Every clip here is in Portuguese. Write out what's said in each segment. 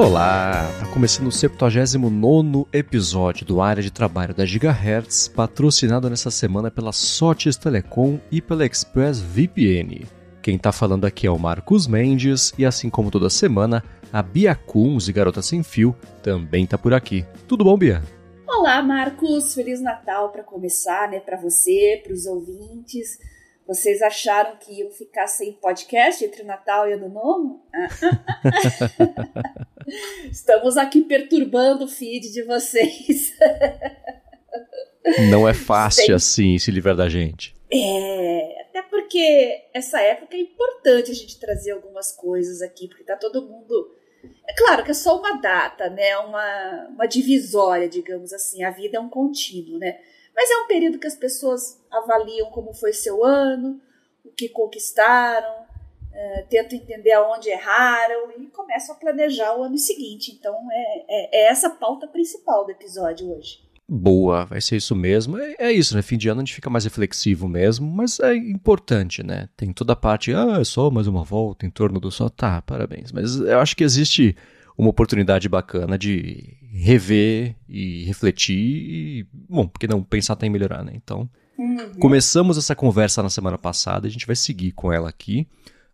Olá, tá começando o 79 episódio do Área de Trabalho da Gigahertz, patrocinado nessa semana pela Sotes Telecom e pela Express VPN. Quem tá falando aqui é o Marcos Mendes e assim como toda semana, a Bia Kunz e Garota Sem Fio também tá por aqui. Tudo bom, Bia? Olá, Marcos. Feliz Natal para começar, né, para você, para os ouvintes. Vocês acharam que iam ficar sem podcast entre o Natal e o Ano Novo? Estamos aqui perturbando o feed de vocês. Não é fácil assim se livrar da gente. É, até porque essa época é importante a gente trazer algumas coisas aqui, porque tá todo mundo. É claro que é só uma data, né? Uma, uma divisória, digamos assim. A vida é um contínuo, né? Mas é um período que as pessoas avaliam como foi seu ano, o que conquistaram, é, tentam entender aonde erraram e começam a planejar o ano seguinte. Então é, é, é essa a pauta principal do episódio hoje. Boa, vai ser isso mesmo. É, é, isso, né? Fim de ano a gente fica mais reflexivo mesmo, mas é importante, né? Tem toda a parte, ah, é só mais uma volta em torno do sol. Tá, parabéns. Mas eu acho que existe uma oportunidade bacana de rever e refletir e, bom, porque não pensar até em melhorar, né? Então, uhum. começamos essa conversa na semana passada, a gente vai seguir com ela aqui.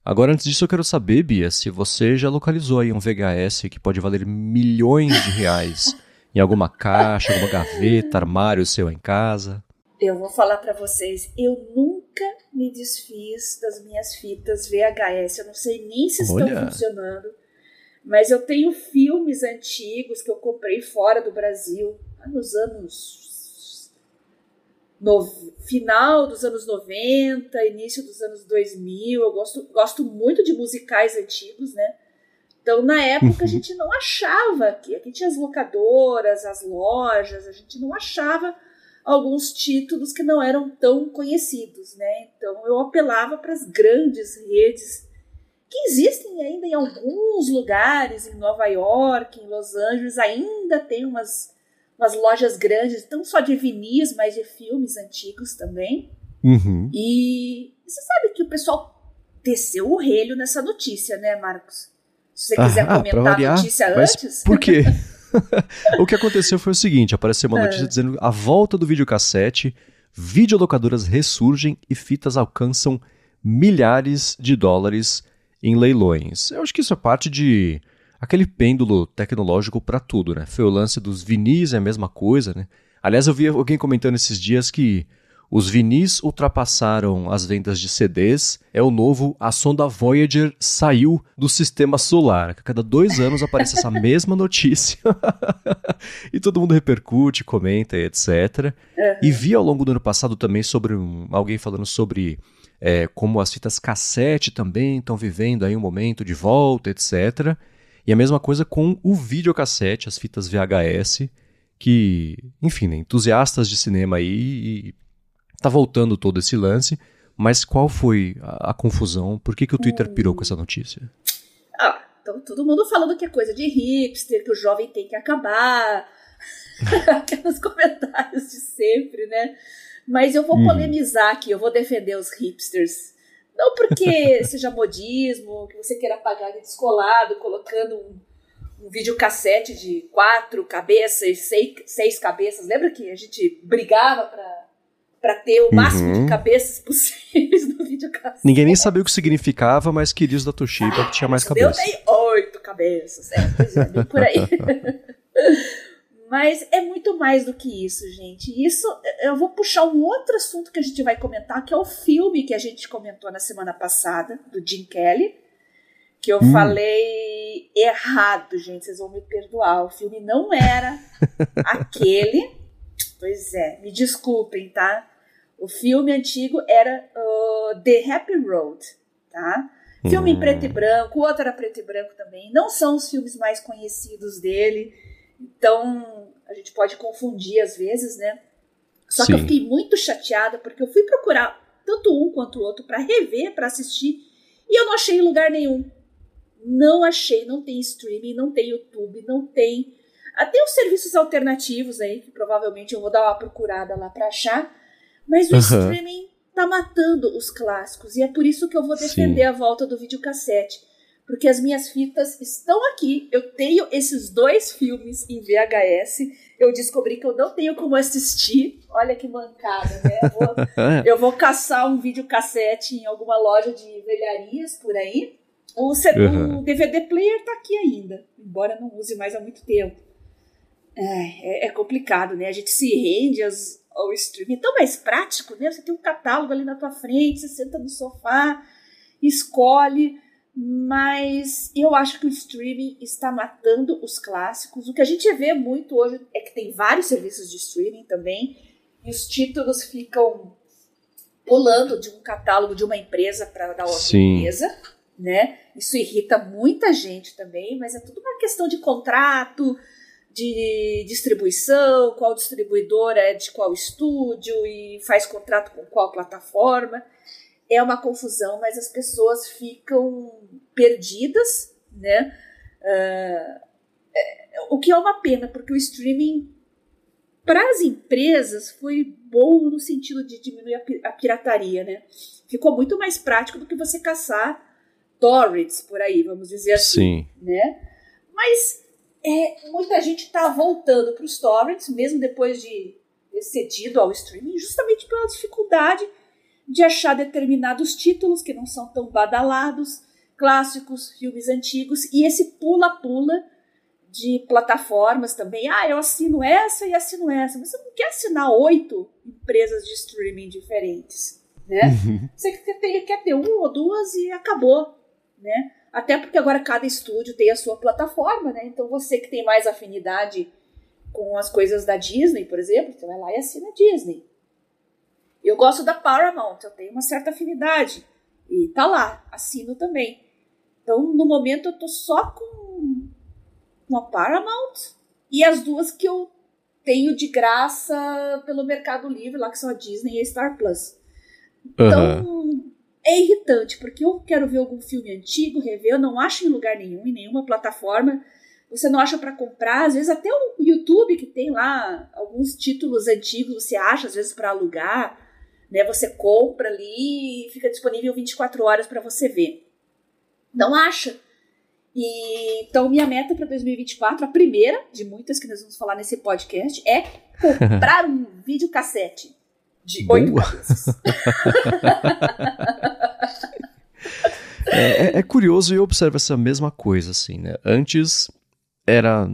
Agora, antes disso, eu quero saber, Bia, se você já localizou aí um VHS que pode valer milhões de reais em alguma caixa, alguma gaveta, armário seu em casa. Eu vou falar para vocês, eu nunca me desfiz das minhas fitas VHS, eu não sei nem se estão Olha. funcionando. Mas eu tenho filmes antigos que eu comprei fora do Brasil, nos anos. No, final dos anos 90, início dos anos 2000. Eu gosto, gosto muito de musicais antigos, né? Então, na época, uhum. a gente não achava que aqui tinha as locadoras, as lojas, a gente não achava alguns títulos que não eram tão conhecidos, né? Então, eu apelava para as grandes redes que existem ainda em alguns lugares, em Nova York, em Los Angeles, ainda tem umas, umas lojas grandes, não só de vinis, mas de filmes antigos também. Uhum. E você sabe que o pessoal desceu o relho nessa notícia, né, Marcos? Se você quiser ah, comentar variar, a notícia antes. Por quê? o que aconteceu foi o seguinte: apareceu uma notícia é. dizendo a volta do videocassete, videolocadoras ressurgem e fitas alcançam milhares de dólares em leilões. Eu acho que isso é parte de aquele pêndulo tecnológico para tudo, né? Foi o lance dos vinis, é a mesma coisa, né? Aliás, eu vi alguém comentando esses dias que os vinis ultrapassaram as vendas de CDs. É o novo. A sonda Voyager saiu do sistema solar. A cada dois anos aparece essa mesma notícia. e todo mundo repercute, comenta, etc. Uhum. E vi ao longo do ano passado também sobre um, alguém falando sobre é, como as fitas cassete também estão vivendo aí um momento de volta, etc. E a mesma coisa com o videocassete, as fitas VHS, que, enfim, né, entusiastas de cinema aí, tá voltando todo esse lance, mas qual foi a, a confusão? Por que, que o Twitter pirou com essa notícia? Ah, então todo mundo falando que é coisa de hipster, que o jovem tem que acabar. Aqueles comentários de sempre, né? Mas eu vou uhum. polemizar aqui, eu vou defender os hipsters. Não porque seja modismo, que você queira pagar de descolado, colocando um, um videocassete de quatro cabeças, seis, seis cabeças. Lembra que a gente brigava para ter o máximo uhum. de cabeças possíveis no videocassete? Ninguém nem sabia o que significava, mas queria os da Toshiba ah, que tinha mais cabeças. Eu dei oito cabeças, é, é, por aí. Mas é muito mais do que isso, gente. Isso eu vou puxar um outro assunto que a gente vai comentar, que é o filme que a gente comentou na semana passada, do Jim Kelly. Que eu hum. falei errado, gente. Vocês vão me perdoar. O filme não era aquele. Pois é, me desculpem, tá? O filme antigo era uh, The Happy Road, tá? Filme hum. em preto e branco, o outro era preto e branco também. Não são os filmes mais conhecidos dele. Então, a gente pode confundir às vezes, né? Só Sim. que eu fiquei muito chateada porque eu fui procurar tanto um quanto o outro para rever, para assistir, e eu não achei em lugar nenhum. Não achei, não tem streaming, não tem YouTube, não tem. Até os serviços alternativos aí, que provavelmente eu vou dar uma procurada lá para achar, mas o uhum. streaming tá matando os clássicos, e é por isso que eu vou defender Sim. a volta do videocassete. Porque as minhas fitas estão aqui. Eu tenho esses dois filmes em VHS. Eu descobri que eu não tenho como assistir. Olha que mancada, né? Eu vou, eu vou caçar um videocassete em alguma loja de velharias por aí. O, uhum. o DVD player tá aqui ainda, embora não use mais há muito tempo. É, é, é complicado, né? A gente se rende às, ao streaming. É tão mais prático, né? Você tem um catálogo ali na tua frente, você senta no sofá, escolhe mas eu acho que o streaming está matando os clássicos. O que a gente vê muito hoje é que tem vários serviços de streaming também, e os títulos ficam pulando de um catálogo de uma empresa para da outra Sim. empresa, né? Isso irrita muita gente também, mas é tudo uma questão de contrato, de distribuição, qual distribuidora é de qual estúdio e faz contrato com qual plataforma é uma confusão, mas as pessoas ficam perdidas, né? Uh, o que é uma pena, porque o streaming para as empresas foi bom no sentido de diminuir a, a, pirataria, né? Ficou muito mais prático do que você caçar torrents por aí, vamos dizer assim, Sim. né? Mas é, muita gente está voltando para os torrents, mesmo depois de ter cedido ao streaming, justamente pela dificuldade de achar determinados títulos que não são tão badalados, clássicos, filmes antigos, e esse pula-pula de plataformas também. Ah, eu assino essa e assino essa. Mas você não quer assinar oito empresas de streaming diferentes, né? Uhum. Você quer ter, uma ou duas e acabou, né? Até porque agora cada estúdio tem a sua plataforma, né? Então você que tem mais afinidade com as coisas da Disney, por exemplo, você vai lá e assina a Disney. Eu gosto da Paramount, eu tenho uma certa afinidade. E tá lá, assino também. Então, no momento, eu tô só com uma Paramount e as duas que eu tenho de graça pelo Mercado Livre, lá que são a Disney e a Star Plus. Então, uhum. é irritante, porque eu quero ver algum filme antigo, rever, eu não acho em lugar nenhum, em nenhuma plataforma. Você não acha para comprar, às vezes até o YouTube que tem lá alguns títulos antigos, você acha às vezes para alugar né? Você compra ali e fica disponível 24 horas para você ver. Não acha? E, então, minha meta para 2024, a primeira de muitas que nós vamos falar nesse podcast, é comprar um videocassete de oito cabeças. é, é, é curioso e eu observo essa mesma coisa, assim, né? Antes era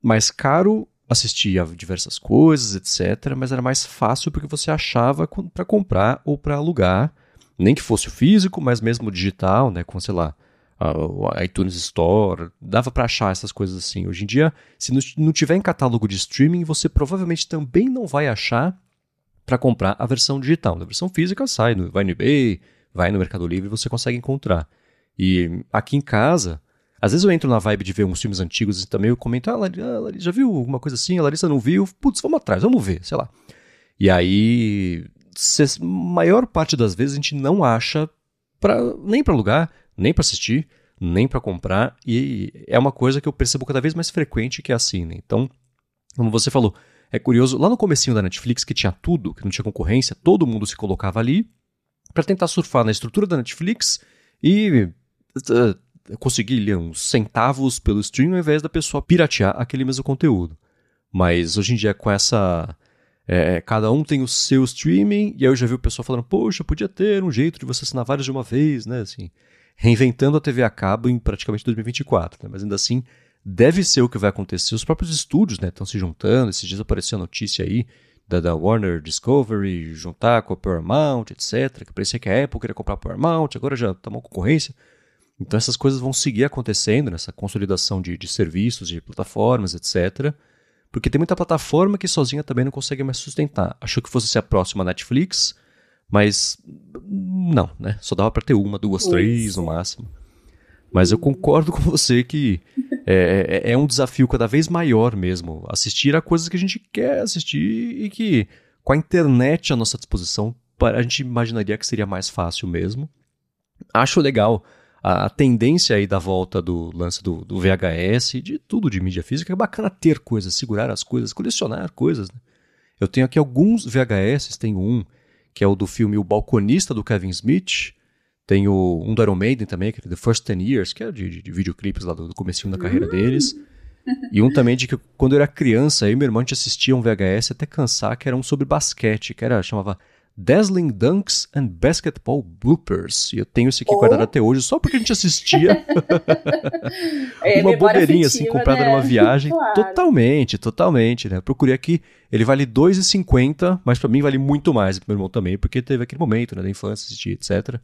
mais caro assistia a diversas coisas, etc. Mas era mais fácil porque você achava para comprar ou para alugar, nem que fosse o físico, mas mesmo o digital, né, com sei lá, a, iTunes Store, dava para achar essas coisas assim. Hoje em dia, se não tiver em catálogo de streaming, você provavelmente também não vai achar para comprar a versão digital. A versão física sai, vai no eBay, vai no Mercado Livre, você consegue encontrar. E aqui em casa, às vezes eu entro na vibe de ver uns filmes antigos e também eu comento, ah, Larissa, ah, Larissa já viu alguma coisa assim? A Larissa não viu? Putz, vamos atrás, vamos ver, sei lá. E aí, maior parte das vezes a gente não acha pra, nem para alugar, nem para assistir, nem para comprar, e é uma coisa que eu percebo cada vez mais frequente que é assim, né? Então, como você falou, é curioso, lá no comecinho da Netflix que tinha tudo, que não tinha concorrência, todo mundo se colocava ali para tentar surfar na estrutura da Netflix e uh, conseguir ali, uns centavos pelo stream ao invés da pessoa piratear aquele mesmo conteúdo. Mas hoje em dia, com essa. É, cada um tem o seu streaming, e aí eu já vi o pessoal falando, poxa, podia ter um jeito de você assinar vários de uma vez, né? Assim, reinventando a TV a cabo em praticamente 2024, né? Mas ainda assim, deve ser o que vai acontecer. Os próprios estúdios estão né, se juntando, esses dias apareceu a notícia aí da, da, Warner Discovery juntar com a Paramount, etc. Que parecia que a Apple queria comprar a Paramount, agora já está uma concorrência. Então essas coisas vão seguir acontecendo nessa consolidação de, de serviços, de plataformas, etc. Porque tem muita plataforma que sozinha também não consegue mais sustentar. Achou que fosse ser a próxima Netflix, mas não, né? Só dava para ter uma, duas, Isso. três no máximo. Mas eu concordo com você que é, é, é, um desafio cada vez maior mesmo assistir a coisas que a gente quer assistir e que com a internet à nossa disposição a gente imaginaria que seria mais fácil mesmo. Acho legal a, a, tendência aí da volta do lance do, do, VHS, de tudo de mídia física, é bacana ter coisas, segurar as coisas, colecionar coisas. Né? Eu tenho aqui alguns VHS, tenho um que é o do filme O Balconista do Kevin Smith, Tem o, um do Iron Maiden também, que é The First Ten Years, que é de, de, de videoclipes lá do, do comecinho da carreira deles. E um também de que quando eu era criança, e meu irmão a gente assistia um VHS até cansar, que era um sobre basquete, que era, chamava Dazzling Dunks and Basketball Bloopers. E eu tenho esse aqui oh. guardado até hoje só porque a gente assistia. é, uma bobeirinha assim comprada né? numa viagem. Claro. Totalmente, totalmente, né? Procurei aqui, ele vale R$2,50, mas para mim vale muito mais, pro meu irmão também, porque teve aquele momento, né, da infância, assistir, etc.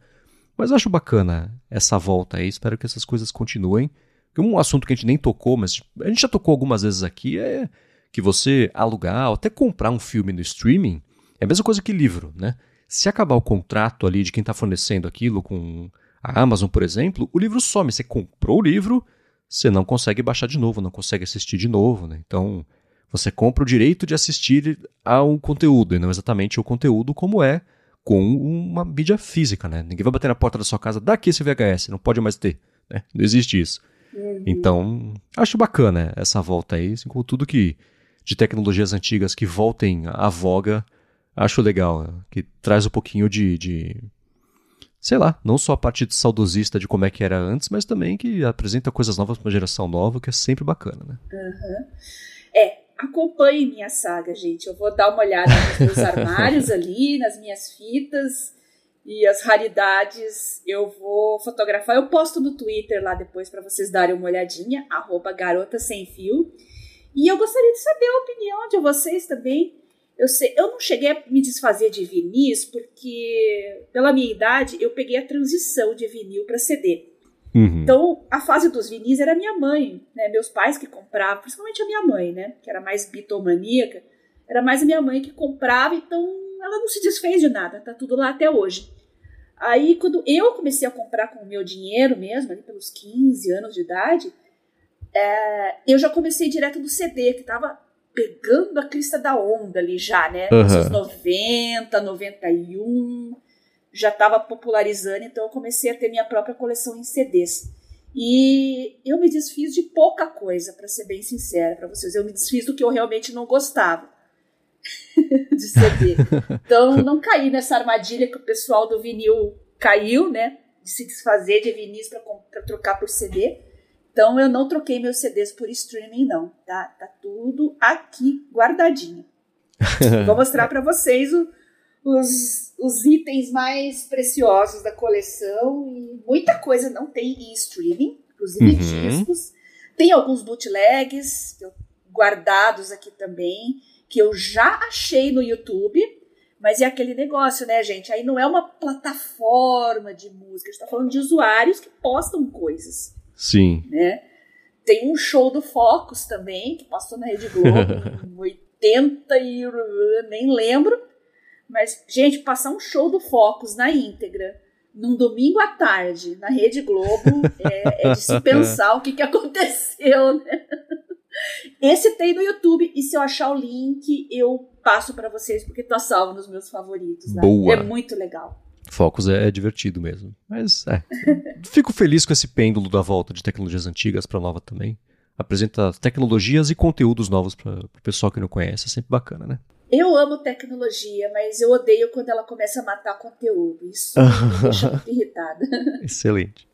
Mas eu acho bacana essa volta aí, espero que essas coisas continuem. Um assunto que a gente nem tocou, mas a gente já tocou algumas vezes aqui, é que você alugar ou até comprar um filme no streaming é a mesma coisa que livro, né? Se acabar o contrato ali de quem está fornecendo aquilo com a Amazon, por exemplo, o livro some. Você comprou o livro, você não consegue baixar de novo, não consegue assistir de novo, né? Então, você compra o direito de assistir a um conteúdo, e não exatamente o conteúdo como é com uma mídia física, né? Ninguém vai bater na porta da sua casa, daqui esse VHS, não pode mais ter, né? Não existe isso. Uhum. Então, acho bacana essa volta aí, assim, com tudo que de tecnologias antigas que voltem à voga, acho legal, que traz um pouquinho de, de, sei lá, não só a parte saudosista de como é que era antes, mas também que apresenta coisas novas para uma geração nova, que é sempre bacana, né? Uhum. É, acompanhe minha saga, gente. Eu vou dar uma olhada nos meus armários ali, nas minhas fitas e as raridades. Eu vou fotografar. Eu posto no Twitter lá depois para vocês darem uma olhadinha, arroba garota sem fio. E eu gostaria de saber a opinião de vocês também. Eu, sei, eu não cheguei a me desfazer de vinis porque, pela minha idade, eu peguei a transição de vinil para CD. Uhum. Então, a fase dos vinis era minha mãe, né? Meus pais que compravam, principalmente a minha mãe, né? Que era mais bitomaníaca. Era mais a minha mãe que comprava, então ela não se desfez de nada, tá tudo lá até hoje. Aí, quando eu comecei a comprar com o meu dinheiro mesmo, ali pelos 15 anos de idade, é, eu já comecei direto do CD, que tava pegando a crista da onda ali já, né? Uhum. Nos anos 90, 91 já estava popularizando, então eu comecei a ter minha própria coleção em CDs. E eu me desfiz de pouca coisa, para ser bem sincera para vocês. Eu me desfiz do que eu realmente não gostava de CD. Então não caí nessa armadilha que o pessoal do vinil caiu, né? De se desfazer de vinis para trocar por CD. Então eu não troquei meus CDs por streaming, não. Tá, tá tudo aqui guardadinho. Vou mostrar para vocês o, os, os itens mais preciosos da coleção e muita coisa não tem em streaming, inclusive uhum. discos. Tem alguns bootlegs guardados aqui também, que eu já achei no YouTube, mas é aquele negócio, né, gente? Aí não é uma plataforma de música, a gente tá falando de usuários que postam coisas. Sim. Né? Tem um show do Focus também, que passou na Rede Globo em 80 e nem lembro mas, gente, passar um show do Focus na íntegra, num domingo à tarde, na Rede Globo, é, é de se pensar o que, que aconteceu, né? Esse tem no YouTube, e se eu achar o link, eu passo para vocês, porque tá salvo nos meus favoritos. Né? Boa. É muito legal. Focus é, é divertido mesmo. Mas, é. Fico feliz com esse pêndulo da volta de tecnologias antigas para nova também. Apresenta tecnologias e conteúdos novos para o pessoal que não conhece. É sempre bacana, né? Eu amo tecnologia, mas eu odeio quando ela começa a matar conteúdo. Isso me deixa muito irritada. Excelente.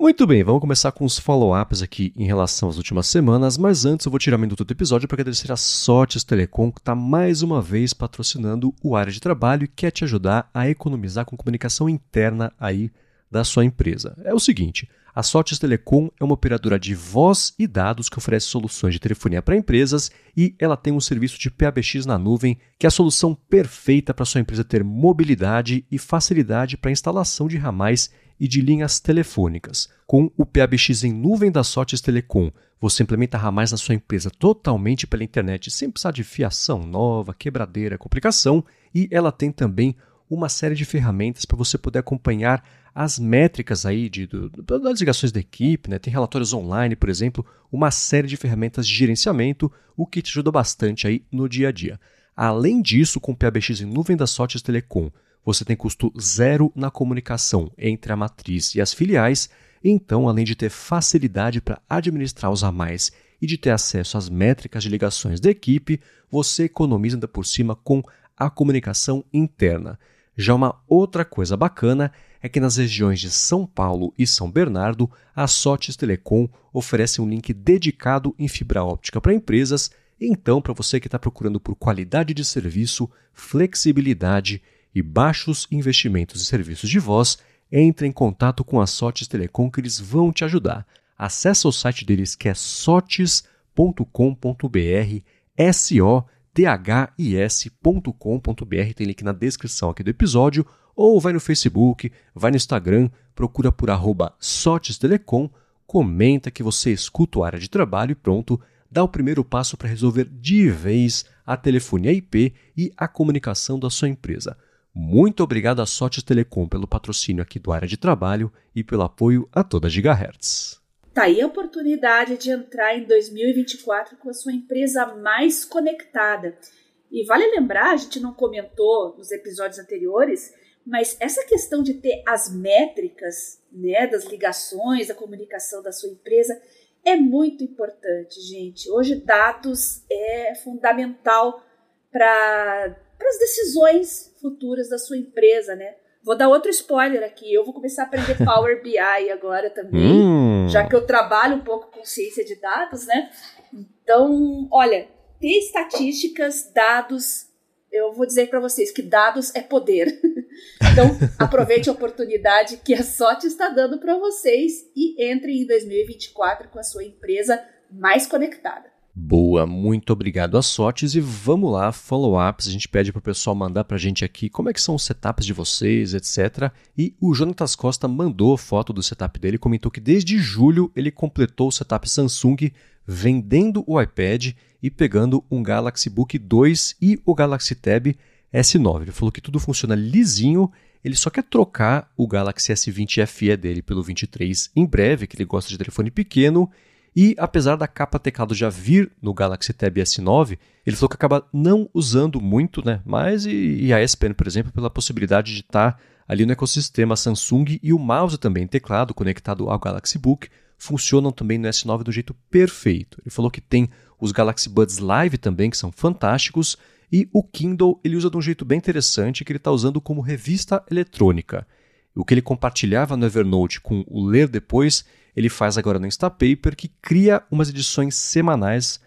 Muito bem, vamos começar com os follow-ups aqui em relação às últimas semanas, mas antes eu vou tirar um minuto do episódio para agradecer a Sortes Telecom, que está mais uma vez patrocinando o área de trabalho e quer te ajudar a economizar com comunicação interna aí da sua empresa. É o seguinte, a Sortes Telecom é uma operadora de voz e dados que oferece soluções de telefonia para empresas e ela tem um serviço de PABX na nuvem, que é a solução perfeita para sua empresa ter mobilidade e facilidade para a instalação de ramais e de linhas telefônicas. Com o PABX em nuvem da Sortes Telecom, você implementa ramais na sua empresa totalmente pela internet, sem precisar de fiação nova, quebradeira, complicação, e ela tem também uma série de ferramentas para você poder acompanhar as métricas aí de, de, das ligações da equipe, né? tem relatórios online, por exemplo, uma série de ferramentas de gerenciamento, o que te ajuda bastante aí no dia a dia. Além disso, com o PABX em nuvem da Sotes Telecom, você tem custo zero na comunicação entre a matriz e as filiais, então, além de ter facilidade para administrar os a mais e de ter acesso às métricas de ligações da equipe, você economiza ainda por cima com a comunicação interna. Já uma outra coisa bacana é que nas regiões de São Paulo e São Bernardo, a Sotes Telecom oferece um link dedicado em fibra óptica para empresas. Então, para você que está procurando por qualidade de serviço, flexibilidade e baixos investimentos em serviços de voz, entre em contato com a Sotes Telecom que eles vão te ajudar. Acesse o site deles que é sotes.com.br, S-O-T-H-I-S.com.br, tem link na descrição aqui do episódio, ou vai no Facebook, vai no Instagram, procura por arroba Sotes Telecom, comenta que você escuta o área de trabalho e pronto, dá o primeiro passo para resolver de vez a telefonia IP e a comunicação da sua empresa. Muito obrigado à Sotes Telecom pelo patrocínio aqui do área de trabalho e pelo apoio a toda a Gigahertz. Tá aí a oportunidade de entrar em 2024 com a sua empresa mais conectada. E vale lembrar, a gente não comentou nos episódios anteriores, mas essa questão de ter as métricas né, das ligações, da comunicação da sua empresa é muito importante, gente. Hoje dados é fundamental para as decisões futuras da sua empresa, né? Vou dar outro spoiler aqui. Eu vou começar a aprender Power BI agora também, hum. já que eu trabalho um pouco com ciência de dados, né? Então, olha, ter estatísticas, dados, eu vou dizer para vocês que dados é poder. Então, aproveite a oportunidade que a sorte está dando para vocês e entre em 2024 com a sua empresa mais conectada. Boa, muito obrigado a sortes e vamos lá, follow-ups. A gente pede para o pessoal mandar para a gente aqui como é que são os setups de vocês, etc. E o Jonatas Costa mandou foto do setup dele, comentou que desde julho ele completou o setup Samsung vendendo o iPad e pegando um Galaxy Book 2 e o Galaxy Tab S9. Ele falou que tudo funciona lisinho, ele só quer trocar o Galaxy S20 FE dele pelo 23 em breve, que ele gosta de telefone pequeno e apesar da capa teclado já vir no Galaxy Tab S9, ele falou que acaba não usando muito, né? Mas e, e a S Pen, por exemplo, pela possibilidade de estar tá ali no ecossistema Samsung e o mouse também, teclado conectado ao Galaxy Book, funcionam também no S9 do jeito perfeito. Ele falou que tem os Galaxy Buds Live também, que são fantásticos, e o Kindle ele usa de um jeito bem interessante, que ele está usando como revista eletrônica. O que ele compartilhava no Evernote com o Ler Depois, ele faz agora no Instapaper, que cria umas edições semanais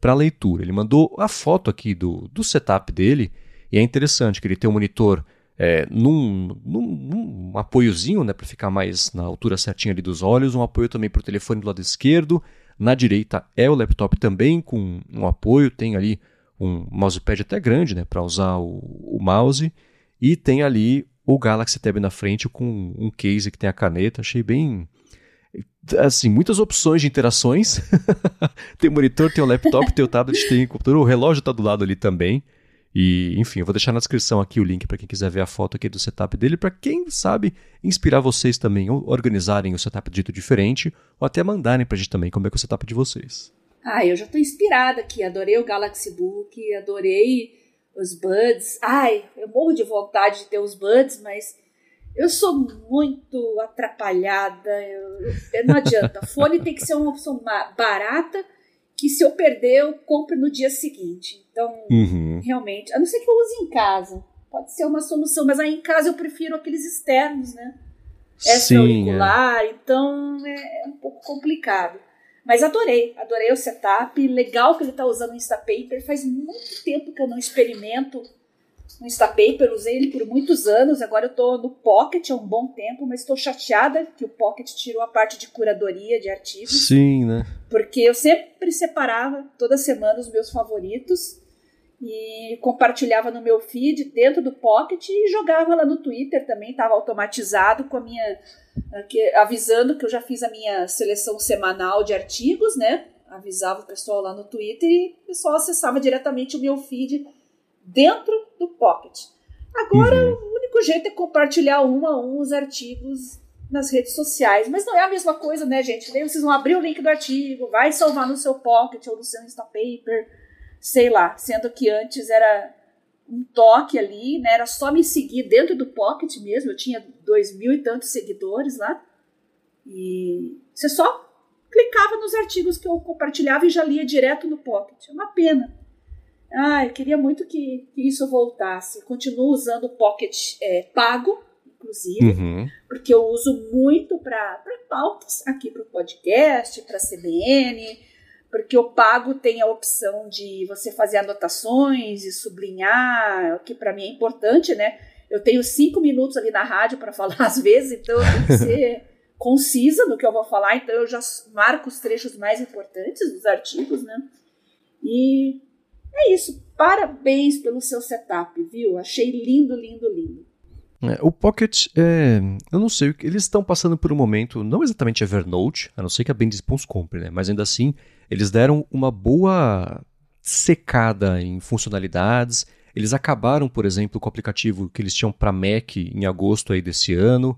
para leitura. Ele mandou a foto aqui do, do setup dele, e é interessante que ele tem um monitor é, num, num, num, apoiozinho, né, para ficar mais na altura certinha ali dos olhos, um apoio também para o telefone do lado esquerdo. Na direita é o laptop também com um apoio, tem ali um mousepad até grande, né, para usar o, o mouse, e tem ali o Galaxy Tab na frente com um case que tem a caneta. Achei bem assim, muitas opções de interações. tem monitor, tem o laptop, tem o tablet, tem o computador, o relógio está do lado ali também. E, enfim, eu vou deixar na descrição aqui o link para quem quiser ver a foto aqui do setup dele, para quem sabe inspirar vocês também, ou organizarem o setup de jeito diferente, ou até mandarem para a gente também como é que é o setup de vocês. Ah, eu já estou inspirada aqui, adorei o Galaxy Book, adorei os Buds. Ai, eu morro de vontade de ter os Buds, mas eu sou muito atrapalhada. Eu, eu não adianta. Fone tem que ser uma opção barata que se eu perder, eu compro no dia seguinte. Então, uhum. realmente, a não ser que eu use em casa. Pode ser uma solução, mas aí em casa eu prefiro aqueles externos, né? Extra auricular, é. então é, é um pouco complicado. Mas adorei, adorei o setup. Legal que ele está usando o Instapaper. Faz muito tempo que eu não experimento o Instapaper. Usei ele por muitos anos. Agora eu estou no Pocket há um bom tempo, mas estou chateada que o Pocket tirou a parte de curadoria de artigos. Sim, né? Porque eu sempre separava toda semana os meus favoritos e compartilhava no meu feed dentro do Pocket e jogava lá no Twitter também. Estava automatizado com a minha que, avisando que eu já fiz a minha seleção semanal de artigos, né? Avisava o pessoal lá no Twitter e o pessoal acessava diretamente o meu feed dentro do Pocket. Agora, uhum. o único jeito é compartilhar um a um os artigos nas redes sociais. Mas não é a mesma coisa, né, gente? Daí vocês vão abrir o link do artigo, vai salvar no seu Pocket ou no seu Instapaper, sei lá. Sendo que antes era um toque ali, né? Era só me seguir dentro do Pocket mesmo. Eu tinha dois mil e tantos seguidores lá. E você só clicava nos artigos que eu compartilhava e já lia direto no Pocket. É uma pena. Ah, eu queria muito que, que isso voltasse. Continuo usando o Pocket é, pago, inclusive, uhum. porque eu uso muito para pautas aqui para o podcast, para a CBN, porque o pago tem a opção de você fazer anotações e sublinhar, que para mim é importante, né? Eu tenho cinco minutos ali na rádio para falar às vezes, então eu tenho que ser concisa no que eu vou falar, então eu já marco os trechos mais importantes dos artigos, né? E é isso. Parabéns pelo seu setup, viu? Achei lindo, lindo, lindo. É, o Pocket, é, eu não sei, eles estão passando por um momento, não exatamente Evernote, a não ser que a Bendis compre, né? Mas ainda assim, eles deram uma boa secada em funcionalidades. Eles acabaram, por exemplo, com o aplicativo que eles tinham para Mac em agosto aí desse ano.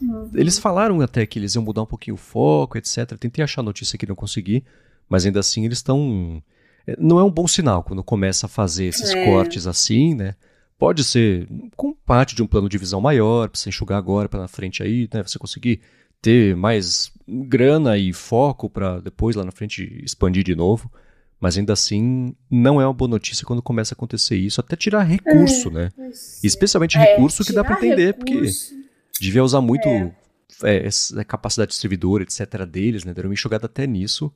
Uhum. Eles falaram até que eles iam mudar um pouquinho o foco, etc. Tentei achar a notícia que não consegui, mas ainda assim eles estão. É, não é um bom sinal quando começa a fazer esses é. cortes assim, né? Pode ser com parte de um plano de visão maior, para você enxugar agora para na frente aí, né? Você conseguir ter mais grana e foco para depois lá na frente expandir de novo. Mas ainda assim, não é uma boa notícia quando começa a acontecer isso, até tirar recurso, é, né? Especialmente é, recurso que dá para entender, recurso. porque devia usar muito é. É, essa capacidade de servidor, etc. deles, né? Deram uma enxugada até nisso.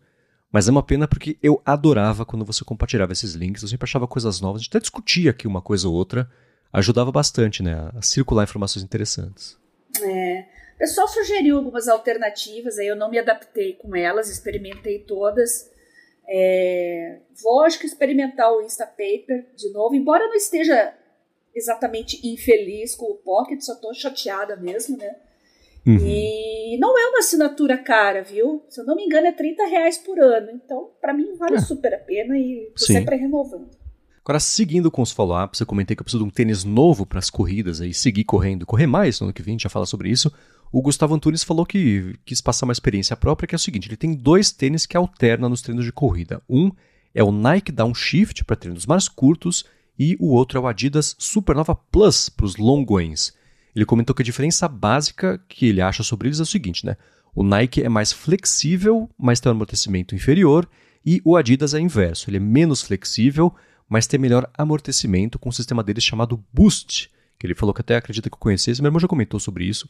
Mas é uma pena porque eu adorava quando você compartilhava esses links, eu sempre achava coisas novas, a gente até discutia aqui uma coisa ou outra, ajudava bastante, né, a circular informações interessantes. É. O pessoal sugeriu algumas alternativas, aí eu não me adaptei com elas, experimentei todas. É, vou, acho que, experimentar o Instapaper de novo, embora não esteja exatamente infeliz com o Pocket, só estou chateada mesmo, né? Uhum. E não é uma assinatura cara, viu? Se eu não me engano, é 30 reais por ano. Então, para mim, vale é. super a pena e tô Sim. sempre renovando. Agora, seguindo com os follow-ups, eu comentei que eu preciso de um tênis novo para as corridas aí, seguir correndo, correr mais no ano que vem, a gente já fala sobre isso. O Gustavo Antunes falou que quis passar uma experiência própria, que é o seguinte: ele tem dois tênis que alternam nos treinos de corrida. Um é o Nike Downshift para treinos mais curtos e o outro é o Adidas Supernova Plus para os longões. Ele comentou que a diferença básica que ele acha sobre eles é o seguinte, né? O Nike é mais flexível, mas tem um amortecimento inferior, e o Adidas é inverso. Ele é menos flexível, mas tem melhor amortecimento com um sistema deles chamado Boost, que ele falou que até acredita que eu conhecesse, meu irmão já comentou sobre isso.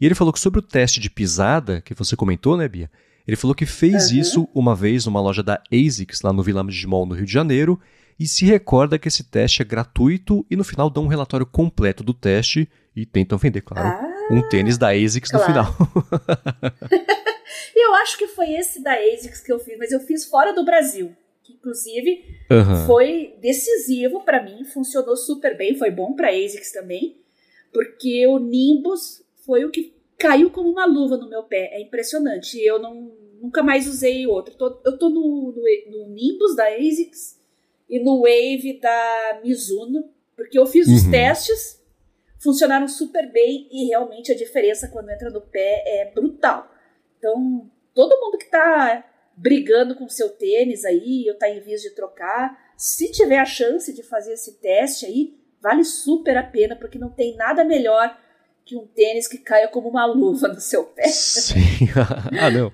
E ele falou que sobre o teste de pisada, que você comentou, né, Bia? Ele falou que fez uhum. isso uma vez numa loja da ASICS, lá no Village Mall, no Rio de Janeiro, e se recorda que esse teste é gratuito e no final dá um relatório completo do teste e tentam vender, claro, ah, um tênis da ASICS claro. no final. eu acho que foi esse da ASICS que eu fiz, mas eu fiz fora do Brasil. Que inclusive uhum. foi decisivo para mim, funcionou super bem, foi bom para ASICS também, porque o Nimbus foi o que caiu como uma luva no meu pé. É impressionante. Eu não, nunca mais usei outro. Eu tô no, no, no, Nimbus da ASICS e no Wave da Mizuno, porque eu fiz uhum. os testes, funcionaram super bem e realmente a diferença quando entra no pé é brutal. Então, todo mundo que tá brigando com seu tênis aí, ou tá em vias de trocar, se tiver a chance de fazer esse teste aí, vale super a pena, porque não tem nada melhor que um tênis que caia como uma luva no seu pé. Sim. ah, não.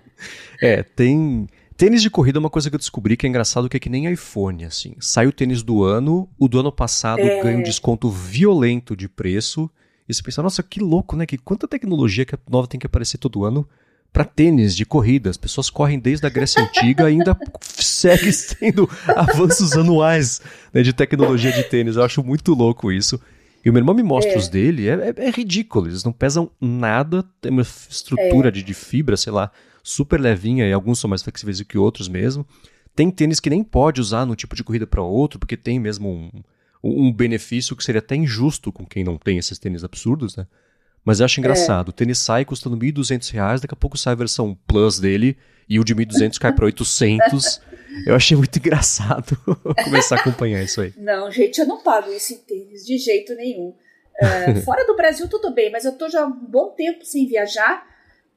É, tem. Tênis de corrida é uma coisa que eu descobri que é engraçado, que é que nem iPhone, assim. Sai o tênis do ano, o do ano passado é... ganha um desconto violento de preço. E você pensa, nossa, que louco, né? Que quanta tecnologia que nova tem que aparecer todo ano para tênis de corrida. As pessoas correm desde a Grécia Antiga e ainda segue sendo avanços anuais né, de tecnologia de tênis. Eu acho muito louco isso. E o meu irmão me mostra é. os dele, é, é, é, ridículo. Eles não pesam nada, tem uma estrutura é. de, de fibra, sei lá, super levinha, e alguns são mais flexíveis do que outros mesmo. Tem tênis que nem pode usar no tipo de corrida para outro, porque tem mesmo um, um benefício que seria até injusto com quem não tem esses tênis absurdos, né? Mas eu acho engraçado. É. O tênis sai custando R$ 1.200, daqui a pouco sai a versão Plus dele e o de 1.200 cai para 800. Eu achei muito engraçado começar a acompanhar isso aí. Não, gente, eu não pago isso em tênis de jeito nenhum. Uh, fora do Brasil, tudo bem, mas eu tô já há um bom tempo sem viajar.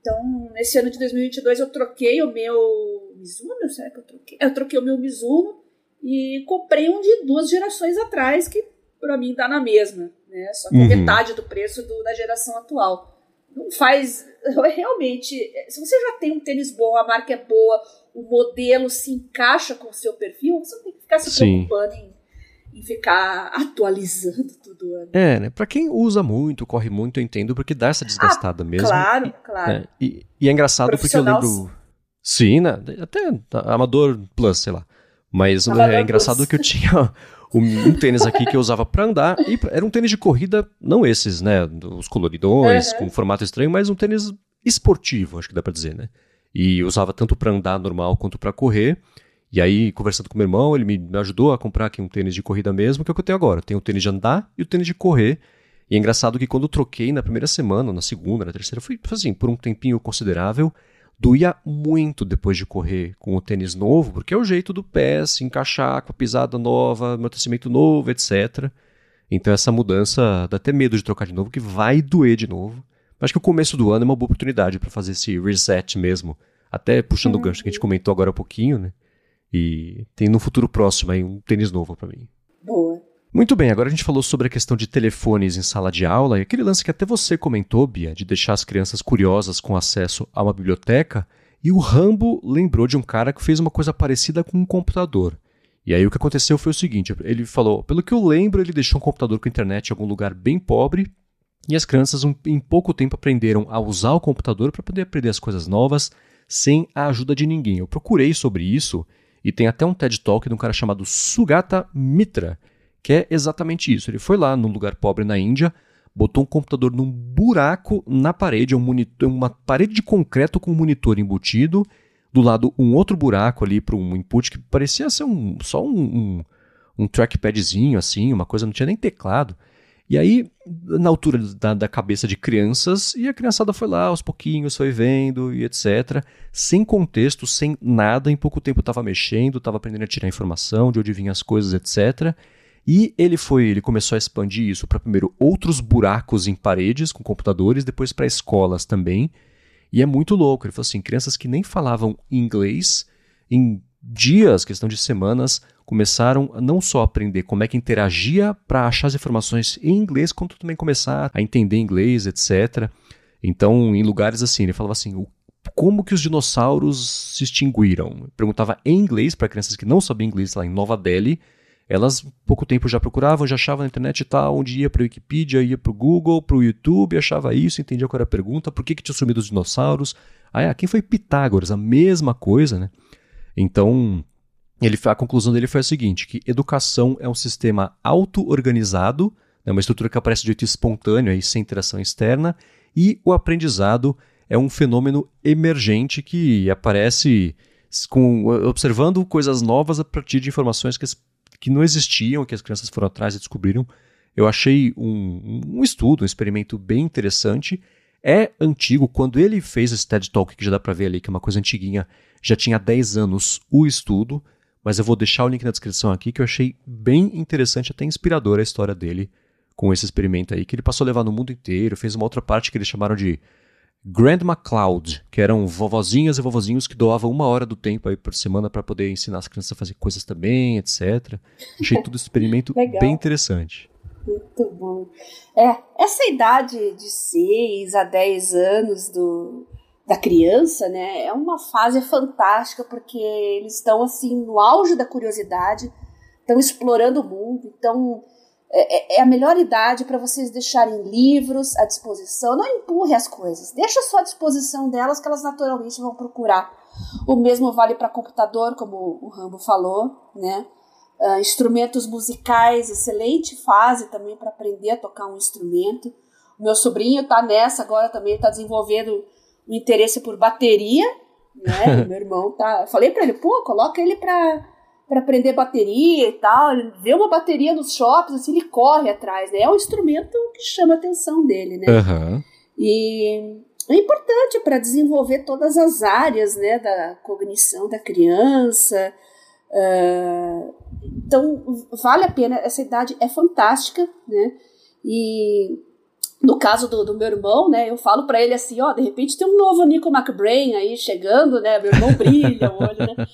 Então, nesse ano de 2022, eu troquei o meu Mizuno. Será que eu troquei? Eu troquei o meu Mizuno e comprei um de duas gerações atrás, que para mim dá na mesma, né? Só que é uhum. metade do preço do, da geração atual. Não faz. Realmente, se você já tem um tênis bom, a marca é boa, o modelo se encaixa com o seu perfil, você não tem que ficar se preocupando em, ficar atualizando tudo ano. É, né? Pra quem usa muito, corre muito, eu entendo, porque dá essa desgastada ah, mesmo. Claro, claro. Né? E, e, é engraçado porque eu lembro. Sim, né? Até Amador Plus, sei lá. Mas Amador é engraçado Plus. que eu tinha um, tênis aqui que eu usava para andar. E era um tênis de corrida, não esses, né? Os coloridões, uhum. com formato estranho, mas um tênis esportivo, acho que dá pra dizer, né? E usava tanto para andar normal quanto para correr. E aí, conversando com meu irmão, ele me, ajudou a comprar aqui um tênis de corrida mesmo, que é o que eu tenho agora. Eu tenho o tênis de andar e o tênis de correr. E é engraçado que quando eu troquei na primeira semana, na segunda, na terceira, foi assim, por um tempinho considerável, doía muito depois de correr com o tênis novo, porque é o jeito do pé se encaixar com a pisada nova, amortecimento novo, etc. Então essa mudança dá até medo de trocar de novo, que vai doer de novo. Mas acho que o começo do ano é uma boa oportunidade para fazer esse reset mesmo. Até puxando uhum. o gancho que a gente comentou agora há pouquinho, né? E tem no futuro próximo aí um tênis novo para mim. Boa. Muito bem, agora a gente falou sobre a questão de telefones em sala de aula e aquele lance que até você comentou, Bia, de deixar as crianças curiosas com acesso a uma biblioteca. E o Rambo lembrou de um cara que fez uma coisa parecida com um computador. E aí o que aconteceu foi o seguinte: ele falou, pelo que eu lembro, ele deixou um computador com internet em algum lugar bem pobre e as crianças um, em pouco tempo aprenderam a usar o computador para poder aprender as coisas novas sem a ajuda de ninguém. Eu procurei sobre isso e tem até um TED Talk de um cara chamado Sugata Mitra que é exatamente isso. Ele foi lá num lugar pobre na Índia, botou um computador num buraco na parede, um monitor, uma parede de concreto com um monitor embutido, do lado um outro buraco ali para um input que parecia ser um, só um, um, um trackpadzinho assim, uma coisa, não tinha nem teclado. E aí, na altura da, da, cabeça de crianças, e a criançada foi lá aos pouquinhos, foi vendo e etc. Sem contexto, sem nada, em pouco tempo estava mexendo, estava aprendendo a tirar informação, de onde vinham as coisas, etc. E ele foi, ele começou a expandir isso para primeiro outros buracos em paredes com computadores, depois para escolas também. E é muito louco. Ele falou assim: crianças que nem falavam inglês, em dias, questão de semanas, começaram a não só aprender como é que interagia para achar as informações em inglês, quanto também começar a entender inglês, etc. Então, em lugares assim, ele falava assim: como que os dinossauros se extinguiram? Perguntava em inglês para crianças que não sabiam inglês lá em Nova Delhi elas pouco tempo já procuravam, já achavam na internet e tal, onde ia para a Wikipedia, ia para o Google, para o YouTube, achava isso, entendia qual era a pergunta, por que, que tinha sumido os dinossauros. Ah, quem foi Pitágoras? A mesma coisa, né? Então, ele, a conclusão dele foi a seguinte, que educação é um sistema auto-organizado, né, uma estrutura que aparece de jeito espontâneo, aí, sem interação externa, e o aprendizado é um fenômeno emergente que aparece com, observando coisas novas a partir de informações que que não existiam, que as crianças foram atrás e descobriram. Eu achei um, um estudo, um experimento bem interessante. É antigo, quando ele fez esse TED Talk, que já dá para ver ali, que é uma coisa antiguinha, já tinha 10 anos o estudo, mas eu vou deixar o link na descrição aqui, que eu achei bem interessante, até inspiradora a história dele com esse experimento aí, que ele passou a levar no mundo inteiro, fez uma outra parte que eles chamaram de Grandma Cloud, que eram vovozinhas e vovozinhos que doavam uma hora do tempo aí por semana para poder ensinar as crianças a fazer coisas também, etc. Achei esse experimento bem interessante. Muito bom. É, essa idade de 6 a 10 anos do, da criança, né, é uma fase fantástica porque eles estão assim no auge da curiosidade, estão explorando o mundo, então é, é, é a melhor idade para vocês deixarem livros à disposição. Não empurre as coisas, deixa só à disposição delas que elas naturalmente vão procurar. O mesmo vale para computador, como o Rambo falou, né? Uh, instrumentos musicais, excelente fase também para aprender a tocar um instrumento. O meu sobrinho está nessa agora também, está desenvolvendo o interesse por bateria, né? meu irmão tá. Falei para ele, pô, coloca ele para para aprender bateria e tal. Ele vê uma bateria nos shoppings, assim, ele corre atrás, né? É um instrumento que chama a atenção dele, né? Uhum. E é importante para desenvolver todas as áreas, né, da cognição da criança. Uh, então, vale a pena, essa idade é fantástica, né? E no caso do, do, meu irmão, né, eu falo para ele assim, ó, de repente tem um novo Nico McBrain aí chegando, né, meu irmão brilha o olho, né,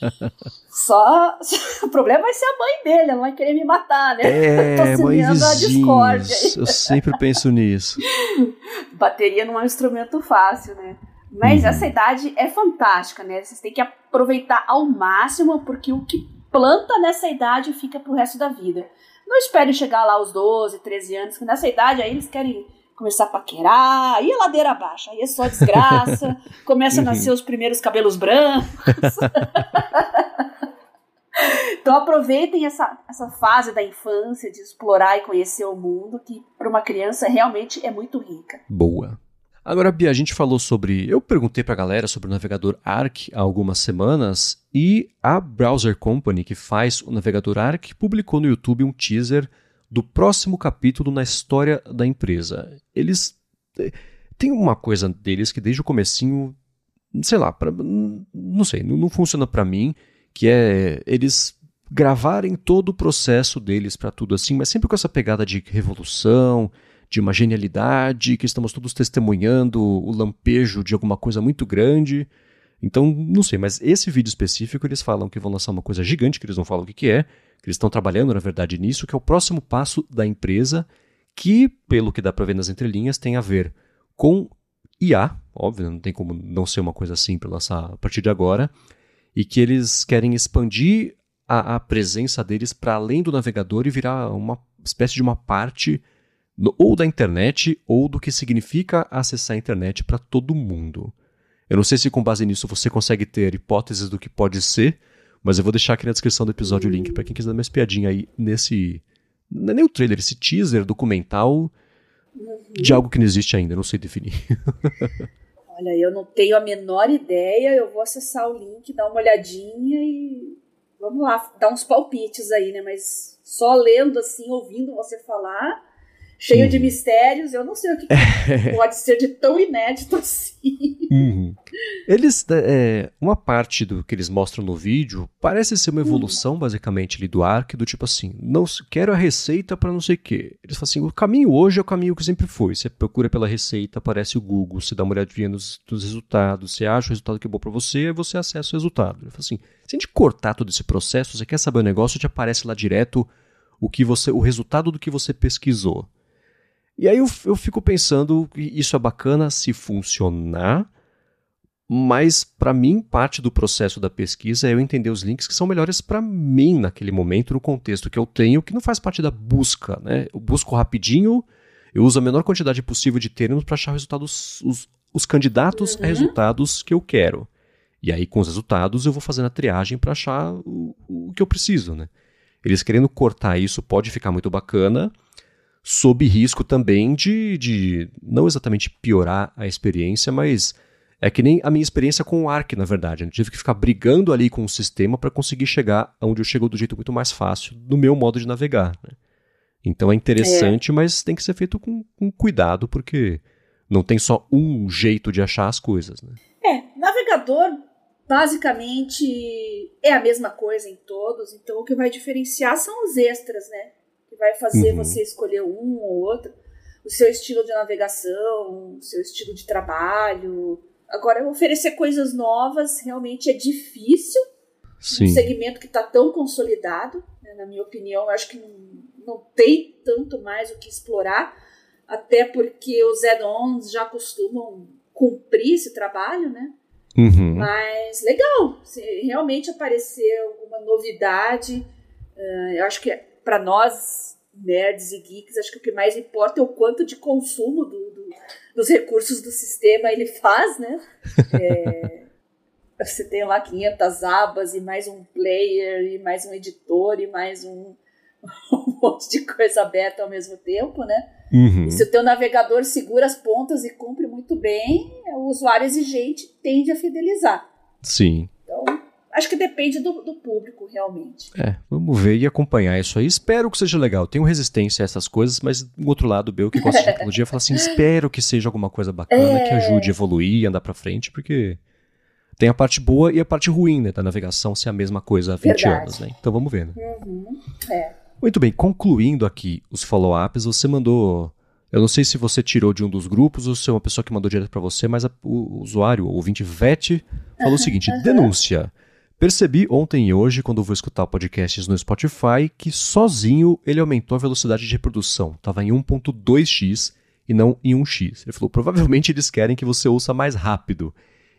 só, o problema vai ser a mãe dele, ela vai querer me matar, né, é, mãe vizinhos, eu sempre penso nisso. Bateria não é um instrumento fácil, né, mas uhum. essa idade é fantástica, né, vocês têm que aproveitar ao máximo, porque o que planta nessa idade fica pro resto da vida. Não espere chegar lá aos 12, 13 anos, que nessa idade aí eles querem começar a paquerar, aí é ladeira abaixo, aí é só desgraça, começa a nascer os primeiros cabelos brancos. então aproveitem essa, essa fase da infância de explorar e conhecer o mundo, que para uma criança realmente é muito rica. Boa. Agora, Bia, a gente falou sobre. Eu perguntei pra galera sobre o navegador Arc há algumas semanas e a Browser Company, que faz o navegador Arc, publicou no YouTube um teaser do próximo capítulo na história da empresa. Eles. Tem uma coisa deles que desde o comecinho, sei lá, pra, não sei, não, não funciona para mim, que é eles gravarem todo o processo deles para tudo assim, mas sempre com essa pegada de revolução, de uma genialidade, que estamos todos testemunhando o lampejo de alguma coisa muito grande. Então, não sei, mas esse vídeo específico eles falam que vão lançar uma coisa gigante, que eles não falam o que, que é, que eles estão trabalhando, na verdade, nisso, que é o próximo passo da empresa, que, pelo que dá para ver nas entrelinhas, tem a ver com IA, óbvio, não tem como não ser uma coisa assim para lançar a partir de agora, e que eles querem expandir a, a presença deles para além do navegador e virar uma espécie de uma parte ou da internet ou do que significa acessar a internet para todo mundo. Eu não sei se com base nisso você consegue ter hipóteses do que pode ser, mas eu vou deixar aqui na descrição do episódio o link para quem quiser dar uma espiadinha aí nesse. Não é nem o trailer, esse teaser documental de algo que não existe ainda, não sei definir. Olha, eu não tenho a menor ideia, eu vou acessar o link, dar uma olhadinha e vamos lá, dar uns palpites aí, né? Mas só lendo assim, ouvindo você falar, cheio uhum. de mistérios. Eu não sei o que, pode ser de tão inédito assim. Uhum. Eles, é, uma parte do que eles mostram no vídeo parece ser uma uhum. evolução, uhum. basicamente, ali do Ark, do tipo assim, não quero a receita para não sei o quê. Eles falam assim, o caminho hoje é o caminho que sempre foi. Você procura pela receita, aparece o Google, você dá uma olhadinha nos, nos resultados, você acha o resultado que é bom para você, aí você acessa o resultado. Ele fala assim, se a gente cortar todo esse processo, você quer saber o negócio, te aparece lá direto o que você, o resultado do que você pesquisou. E aí eu, eu fico pensando que isso é bacana se funcionar, mas para mim parte do processo da pesquisa é eu entender os links que são melhores para mim naquele momento, no contexto que eu tenho, que não faz parte da busca, né? Eu busco rapidinho, eu uso a menor quantidade possível de termos para achar resultados, os, os candidatos uhum. a resultados que eu quero. E aí, com os resultados, eu vou fazendo a triagem para achar o, o que eu preciso, né? Eles querendo cortar isso pode ficar muito bacana, sob risco também de, de não exatamente piorar a experiência, mas é que nem a minha experiência com o Arc, na verdade. Eu tive que ficar brigando ali com o sistema para conseguir chegar onde eu chego do jeito muito mais fácil, no meu modo de navegar. Né? Então é interessante, é. mas tem que ser feito com, com, cuidado, porque não tem só um jeito de achar as coisas. Né? É, navegador basicamente é a mesma coisa em todos, então o que vai diferenciar são os extras, né? Que vai fazer uhum. você escolher um ou outro, o seu estilo de navegação, o seu estilo de trabalho. Agora, oferecer coisas novas realmente é difícil. Sim. Um segmento que está tão consolidado, né, na minha opinião, eu acho que não, não tem tanto mais o que explorar, até porque os add-ons já costumam cumprir esse trabalho, né? Uhum. Mas legal, se realmente aparecer alguma novidade, uh, eu acho que é para nós, nerds e geeks, acho que o que mais importa é o quanto de consumo do, do, dos recursos do sistema ele faz, né? É, você tem lá 500 abas e mais um player e mais um editor e mais um, um monte de coisa aberta ao mesmo tempo, né? Uhum. E se o teu navegador segura as pontas e cumpre muito bem, o usuário exigente tende a fidelizar. Sim. Então, Acho que depende do, do, público, realmente. É, vamos ver e acompanhar isso aí. Espero que seja legal. Tenho resistência a essas coisas, mas do outro lado, eu que gosta de tecnologia, fala assim: espero que seja alguma coisa bacana, é... que ajude a evoluir e andar para frente, porque tem a parte boa e a parte ruim né, da navegação ser a mesma coisa há 20 Verdade. anos, né? Então vamos ver, né? Uhum. É. Muito bem, concluindo aqui os follow-ups, você mandou. Eu não sei se você tirou de um dos grupos ou se é uma pessoa que mandou direto para você, mas a, o, o usuário, o ouvinte Vete, falou o seguinte: denúncia. Percebi ontem e hoje, quando vou escutar podcasts no Spotify, que sozinho ele aumentou a velocidade de reprodução. Estava em 1.2x e não em 1x. Ele falou: provavelmente eles querem que você ouça mais rápido.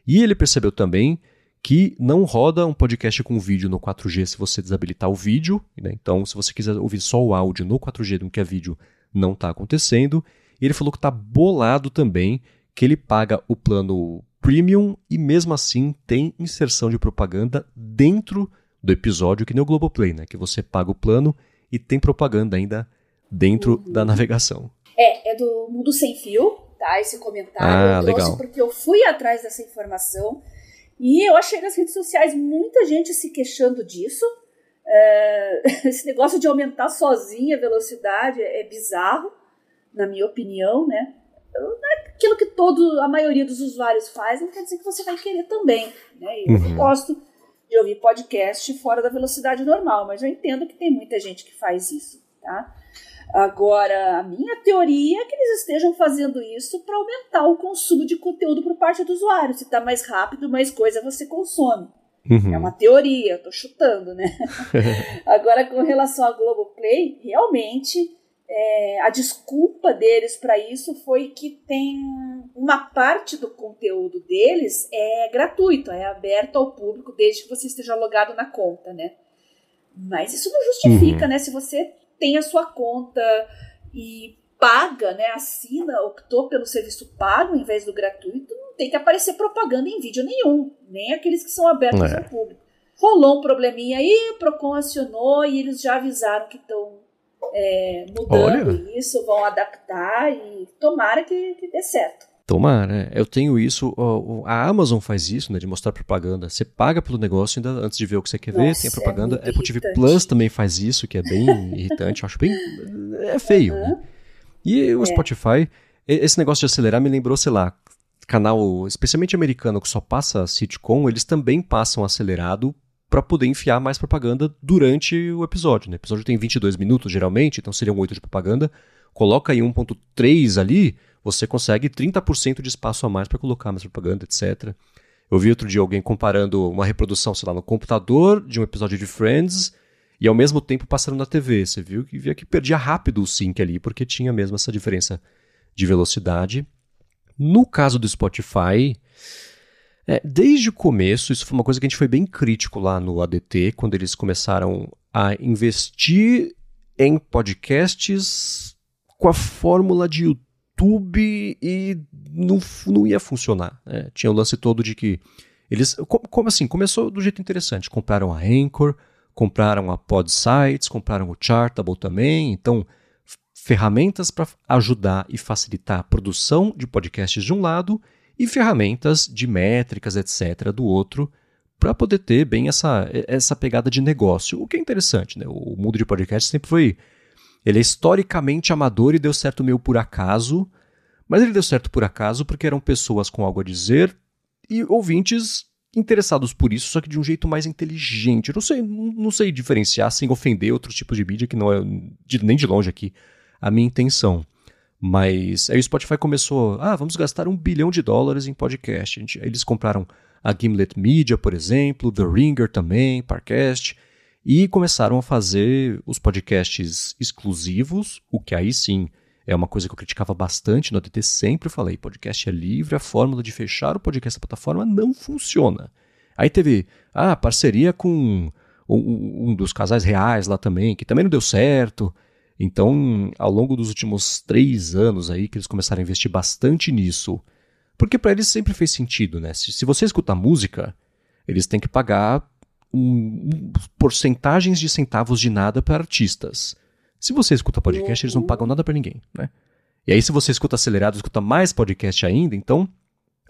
E ele percebeu também que não roda um podcast com vídeo no 4G se você desabilitar o vídeo. Né? Então, se você quiser ouvir só o áudio no 4G do que é vídeo, não está acontecendo. E ele falou que está bolado também, que ele paga o plano premium e mesmo assim tem inserção de propaganda dentro do episódio, que nem o Globoplay, né? Que você paga o plano e tem propaganda ainda dentro uhum. da navegação. É, é do Mundo Sem Fio, tá? Esse comentário ah, eu trouxe legal. porque eu fui atrás dessa informação e eu achei nas redes sociais muita gente se queixando disso. É, esse negócio de aumentar sozinha a velocidade é bizarro, na minha opinião, né? É aquilo que todo, a maioria dos usuários faz, não quer dizer que você vai querer também. Né? Eu uhum. gosto de ouvir podcast fora da velocidade normal, mas eu entendo que tem muita gente que faz isso. Tá? Agora, a minha teoria é que eles estejam fazendo isso para aumentar o consumo de conteúdo por parte do usuário. Se está mais rápido, mais coisa você consome. Uhum. É uma teoria, eu tô chutando, né? Agora, com relação ao Globoplay, realmente é, a desculpa deles para isso foi que tem uma parte do conteúdo deles é gratuito, é aberto ao público desde que você esteja logado na conta, né? Mas isso não justifica, uhum. né? Se você tem a sua conta e paga, né, assina, optou pelo serviço pago em vez do gratuito, não tem que aparecer propaganda em vídeo nenhum, nem aqueles que são abertos é. ao público. Rolou um probleminha aí, o Procon acionou e eles já avisaram que estão é, mudando Olha. isso, vão adaptar e tomara que, que dê certo. Tomara, eu tenho isso. A Amazon faz isso, né? De mostrar propaganda. Você paga pelo negócio ainda antes de ver o que você quer Nossa, ver, tem a propaganda. É Apple TV Plus também faz isso, que é bem irritante. Eu acho bem. É feio. Uhum. Né? E o é. Spotify, esse negócio de acelerar me lembrou, sei lá, canal, especialmente americano, que só passa sitcom, eles também passam acelerado para poder enfiar mais propaganda durante o episódio. Né? O episódio tem 22 minutos, geralmente, então seriam 8 de propaganda. Coloca aí 1.3 ali você consegue 30% de espaço a mais para colocar mais propaganda, etc. Eu vi outro dia alguém comparando uma reprodução, sei lá, no computador de um episódio de Friends e ao mesmo tempo passando na TV. Você viu que via que perdia rápido o sync ali, porque tinha mesmo essa diferença de velocidade. No caso do Spotify, é, desde o começo, isso foi uma coisa que a gente foi bem crítico lá no ADT, quando eles começaram a investir em podcasts com a fórmula de YouTube e não, não ia funcionar. Né? Tinha o lance todo de que eles. Como, como, assim? Começou do jeito interessante. Compraram a Anchor, compraram a Podsites, compraram o Chartable também. Então, ferramentas para ajudar e facilitar a produção de podcasts de um lado e ferramentas de métricas, etc., do outro, para poder ter bem essa, essa pegada de negócio. O que é interessante, né? O mundo de podcast sempre foi ele é historicamente amador e deu certo meio por acaso, mas ele deu certo por acaso porque eram pessoas com algo a dizer e ouvintes interessados por isso, só que de um jeito mais inteligente. Não sei, não sei diferenciar sem ofender outros tipos de mídia que não é de, nem de longe aqui a minha intenção. Mas aí o Spotify começou, ah, vamos gastar um bilhão de dólares em podcast. Gente, eles compraram a Gimlet Media, por exemplo, The Ringer também, Parcast. E começaram a fazer os podcasts exclusivos, o que aí sim é uma coisa que eu criticava bastante no ADT, sempre falei, podcast é livre, a fórmula de fechar o podcast da plataforma não funciona. Aí teve ah, parceria com um, um dos casais reais lá também, que também não deu certo. Então, ao longo dos últimos três anos aí, que eles começaram a investir bastante nisso, porque para eles sempre fez sentido, né? Se, se você escutar música, eles têm que pagar um, um, porcentagens de centavos de nada para artistas. Se você escuta podcast, eles não uhum. pagam nada para ninguém, né? E aí, se você escuta acelerado, escuta mais podcast ainda, então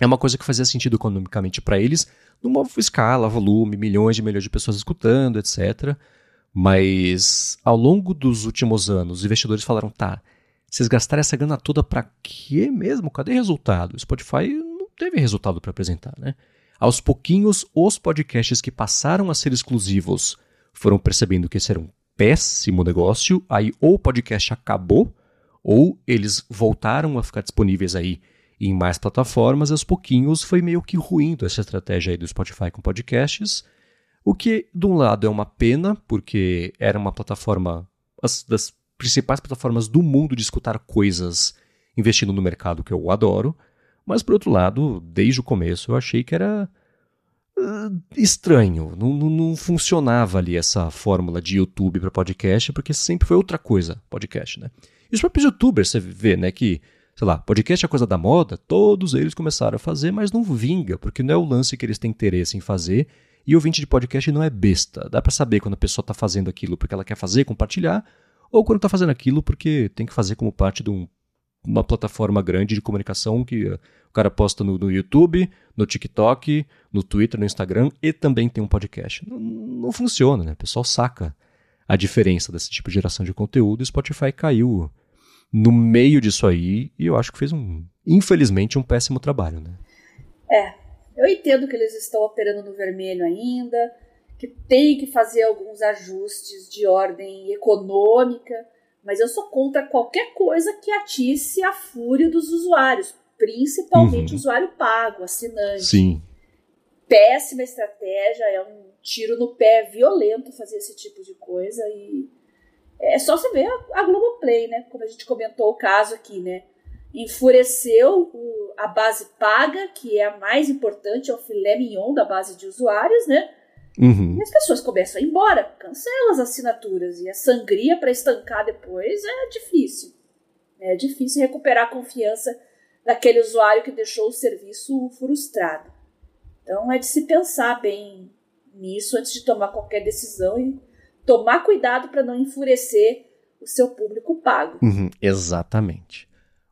é uma coisa que fazia sentido economicamente para eles, numa escala, volume, milhões de milhões de pessoas escutando, etc. Mas ao longo dos últimos anos, os investidores falaram: tá, vocês gastaram essa grana toda para quê mesmo? Cadê resultado? O Spotify não teve resultado para apresentar, né? Aos pouquinhos, os podcasts que passaram a ser exclusivos foram percebendo que esse era um péssimo negócio, aí ou o podcast acabou, ou eles voltaram a ficar disponíveis aí em mais plataformas, aos pouquinhos foi meio que ruindo essa estratégia aí do Spotify com podcasts, o que, de um lado, é uma pena, porque era uma plataforma, as, das principais plataformas do mundo de escutar coisas investindo no mercado que eu adoro, mas, por outro lado, desde o começo eu achei que era uh, estranho. Não, não, não, funcionava ali essa fórmula de YouTube para podcast, porque sempre foi outra coisa, podcast, né? E os próprios youtubers, você vê, né, que, sei lá, podcast é coisa da moda, todos eles começaram a fazer, mas não vinga, porque não é o lance que eles têm interesse em fazer. E ouvinte de podcast não é besta. Dá para saber quando a pessoa está fazendo aquilo porque ela quer fazer, compartilhar, ou quando está fazendo aquilo porque tem que fazer como parte de um, uma plataforma grande de comunicação que o cara posta no, no, YouTube, no TikTok, no Twitter, no Instagram e também tem um podcast. Não, não funciona, né? O pessoal saca a diferença desse tipo de geração de conteúdo e o Spotify caiu no meio disso aí e eu acho que fez um, infelizmente, um péssimo trabalho, né? É, eu entendo que eles estão operando no vermelho ainda, que tem que fazer alguns ajustes de ordem econômica, mas eu sou contra qualquer coisa que atice a fúria dos usuários, principalmente uhum. usuário pago, assinante. Sim. Péssima estratégia, é um tiro no pé violento fazer esse tipo de coisa e é só você ver a, a Globoplay, né? Como a gente comentou o caso aqui, né? Enfureceu o, a base paga, que é a mais importante, é o filé mignon da base de usuários, né? Uhum. E as pessoas começam a ir embora, cancelam as assinaturas. E a sangria para estancar depois é difícil. É difícil recuperar a confiança daquele usuário que deixou o serviço frustrado. Então é de se pensar bem nisso antes de tomar qualquer decisão e tomar cuidado para não enfurecer o seu público pago. Uhum, exatamente.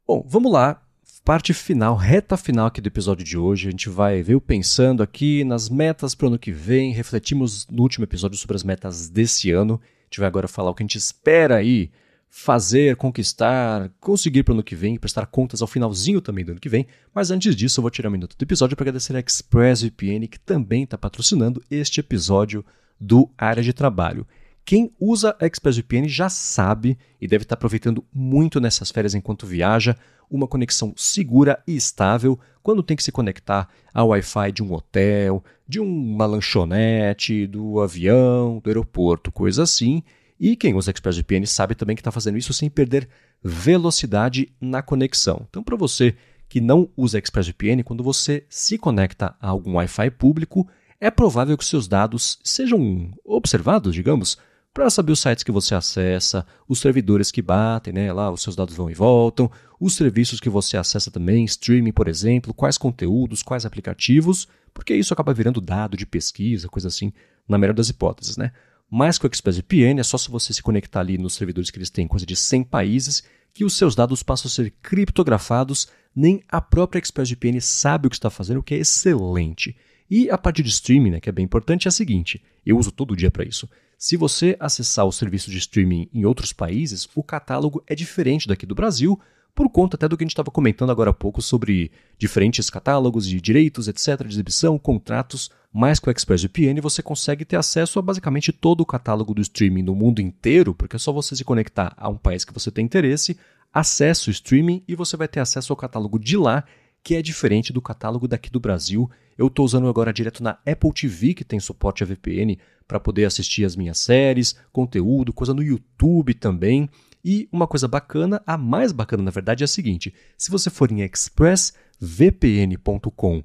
Bom, vamos lá parte final, reta final aqui do episódio de hoje. A gente vai ver pensando aqui nas metas para o ano que vem. Refletimos no último episódio sobre as metas desse ano. A gente vai agora falar o que a gente espera aí fazer, conquistar, conseguir para o ano que vem, prestar contas ao finalzinho também do ano que vem. Mas antes disso, eu vou tirar um minuto do episódio para agradecer a ExpressVPN, que também está patrocinando este episódio do Área de Trabalho. Quem usa a ExpressVPN já sabe e deve estar aproveitando muito nessas férias enquanto viaja uma conexão segura e estável quando tem que se conectar ao Wi-Fi de um hotel, de uma lanchonete, do avião, do aeroporto, coisa assim. E quem usa ExpressVPN sabe também que está fazendo isso sem perder velocidade na conexão. Então, para você que não usa ExpressVPN, quando você se conecta a algum Wi-Fi público, é provável que seus dados sejam observados, digamos, para saber os sites que você acessa, os servidores que batem, né? Lá os seus dados vão e voltam, os serviços que você acessa também, streaming, por exemplo, quais conteúdos, quais aplicativos, porque isso acaba virando dado de pesquisa, coisa assim, na melhor das hipóteses, né? Mas com o ExpressVPN é só se você se conectar ali nos servidores que eles têm, coisa de 100 países, que os seus dados passam a ser criptografados, nem a própria ExpressVPN sabe o que está fazendo, o que é excelente. E a parte de streaming, né, que é bem importante, é a seguinte: eu uso todo dia para isso. Se você acessar o serviço de streaming em outros países, o catálogo é diferente daqui do Brasil, por conta até do que a gente estava comentando agora há pouco sobre diferentes catálogos de direitos, etc., de exibição, contratos, mas com o ExpressVPN você consegue ter acesso a basicamente todo o catálogo do streaming no mundo inteiro, porque é só você se conectar a um país que você tem interesse, acessa o streaming e você vai ter acesso ao catálogo de lá que é diferente do catálogo daqui do Brasil. Eu estou usando agora direto na Apple TV, que tem suporte a VPN, para poder assistir as minhas séries, conteúdo, coisa no YouTube também. E uma coisa bacana, a mais bacana na verdade é a seguinte: se você for em expressvpn.com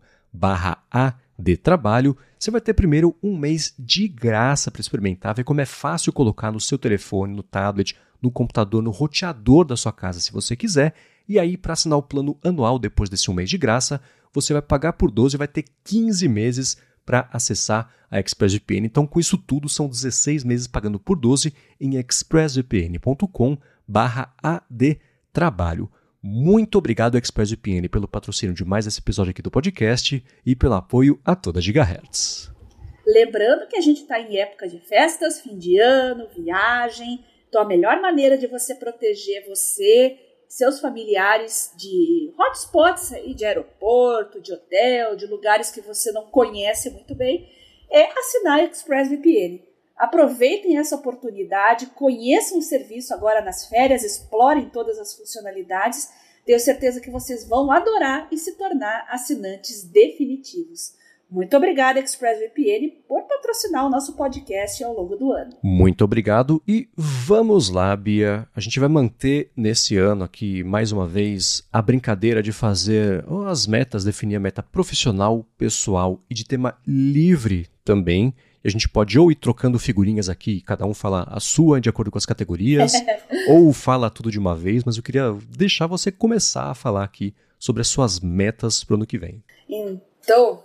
adtrabalho, você vai ter primeiro um mês de graça para experimentar, ver como é fácil colocar no seu telefone, no tablet, no computador, no roteador da sua casa, se você quiser. E aí, para assinar o plano anual depois desse um mês de graça, você vai pagar por 12 e vai ter 15 meses para acessar a ExpressVPN. Então, com isso tudo, são 16 meses pagando por 12 em expressvpn.com/adtrabalho. Muito obrigado, ExpressVPN, pelo patrocínio de mais esse episódio aqui do podcast e pelo apoio a toda Gigahertz. Lembrando que a gente está em época de festas, fim de ano, viagem. Então, a melhor maneira de você proteger você seus familiares de hotspots aí, de aeroporto, de hotel, de lugares que você não conhece muito bem, é assinar ExpressVPN. Aproveitem essa oportunidade, conheçam o serviço agora nas férias, explorem todas as funcionalidades. Tenho certeza que vocês vão adorar e se tornar assinantes definitivos. Muito obrigada, ExpressVPN, por patrocinar o nosso podcast ao longo do ano. Muito obrigado e vamos lá, Bia. A gente vai manter nesse ano aqui, mais uma vez, a brincadeira de fazer as metas, definir a meta profissional, pessoal e de tema livre também. E a gente pode ou ir trocando figurinhas aqui, cada um fala a sua de acordo com as categorias, ou fala tudo de uma vez, mas eu queria deixar você começar a falar aqui sobre as suas metas para o ano que vem. Então,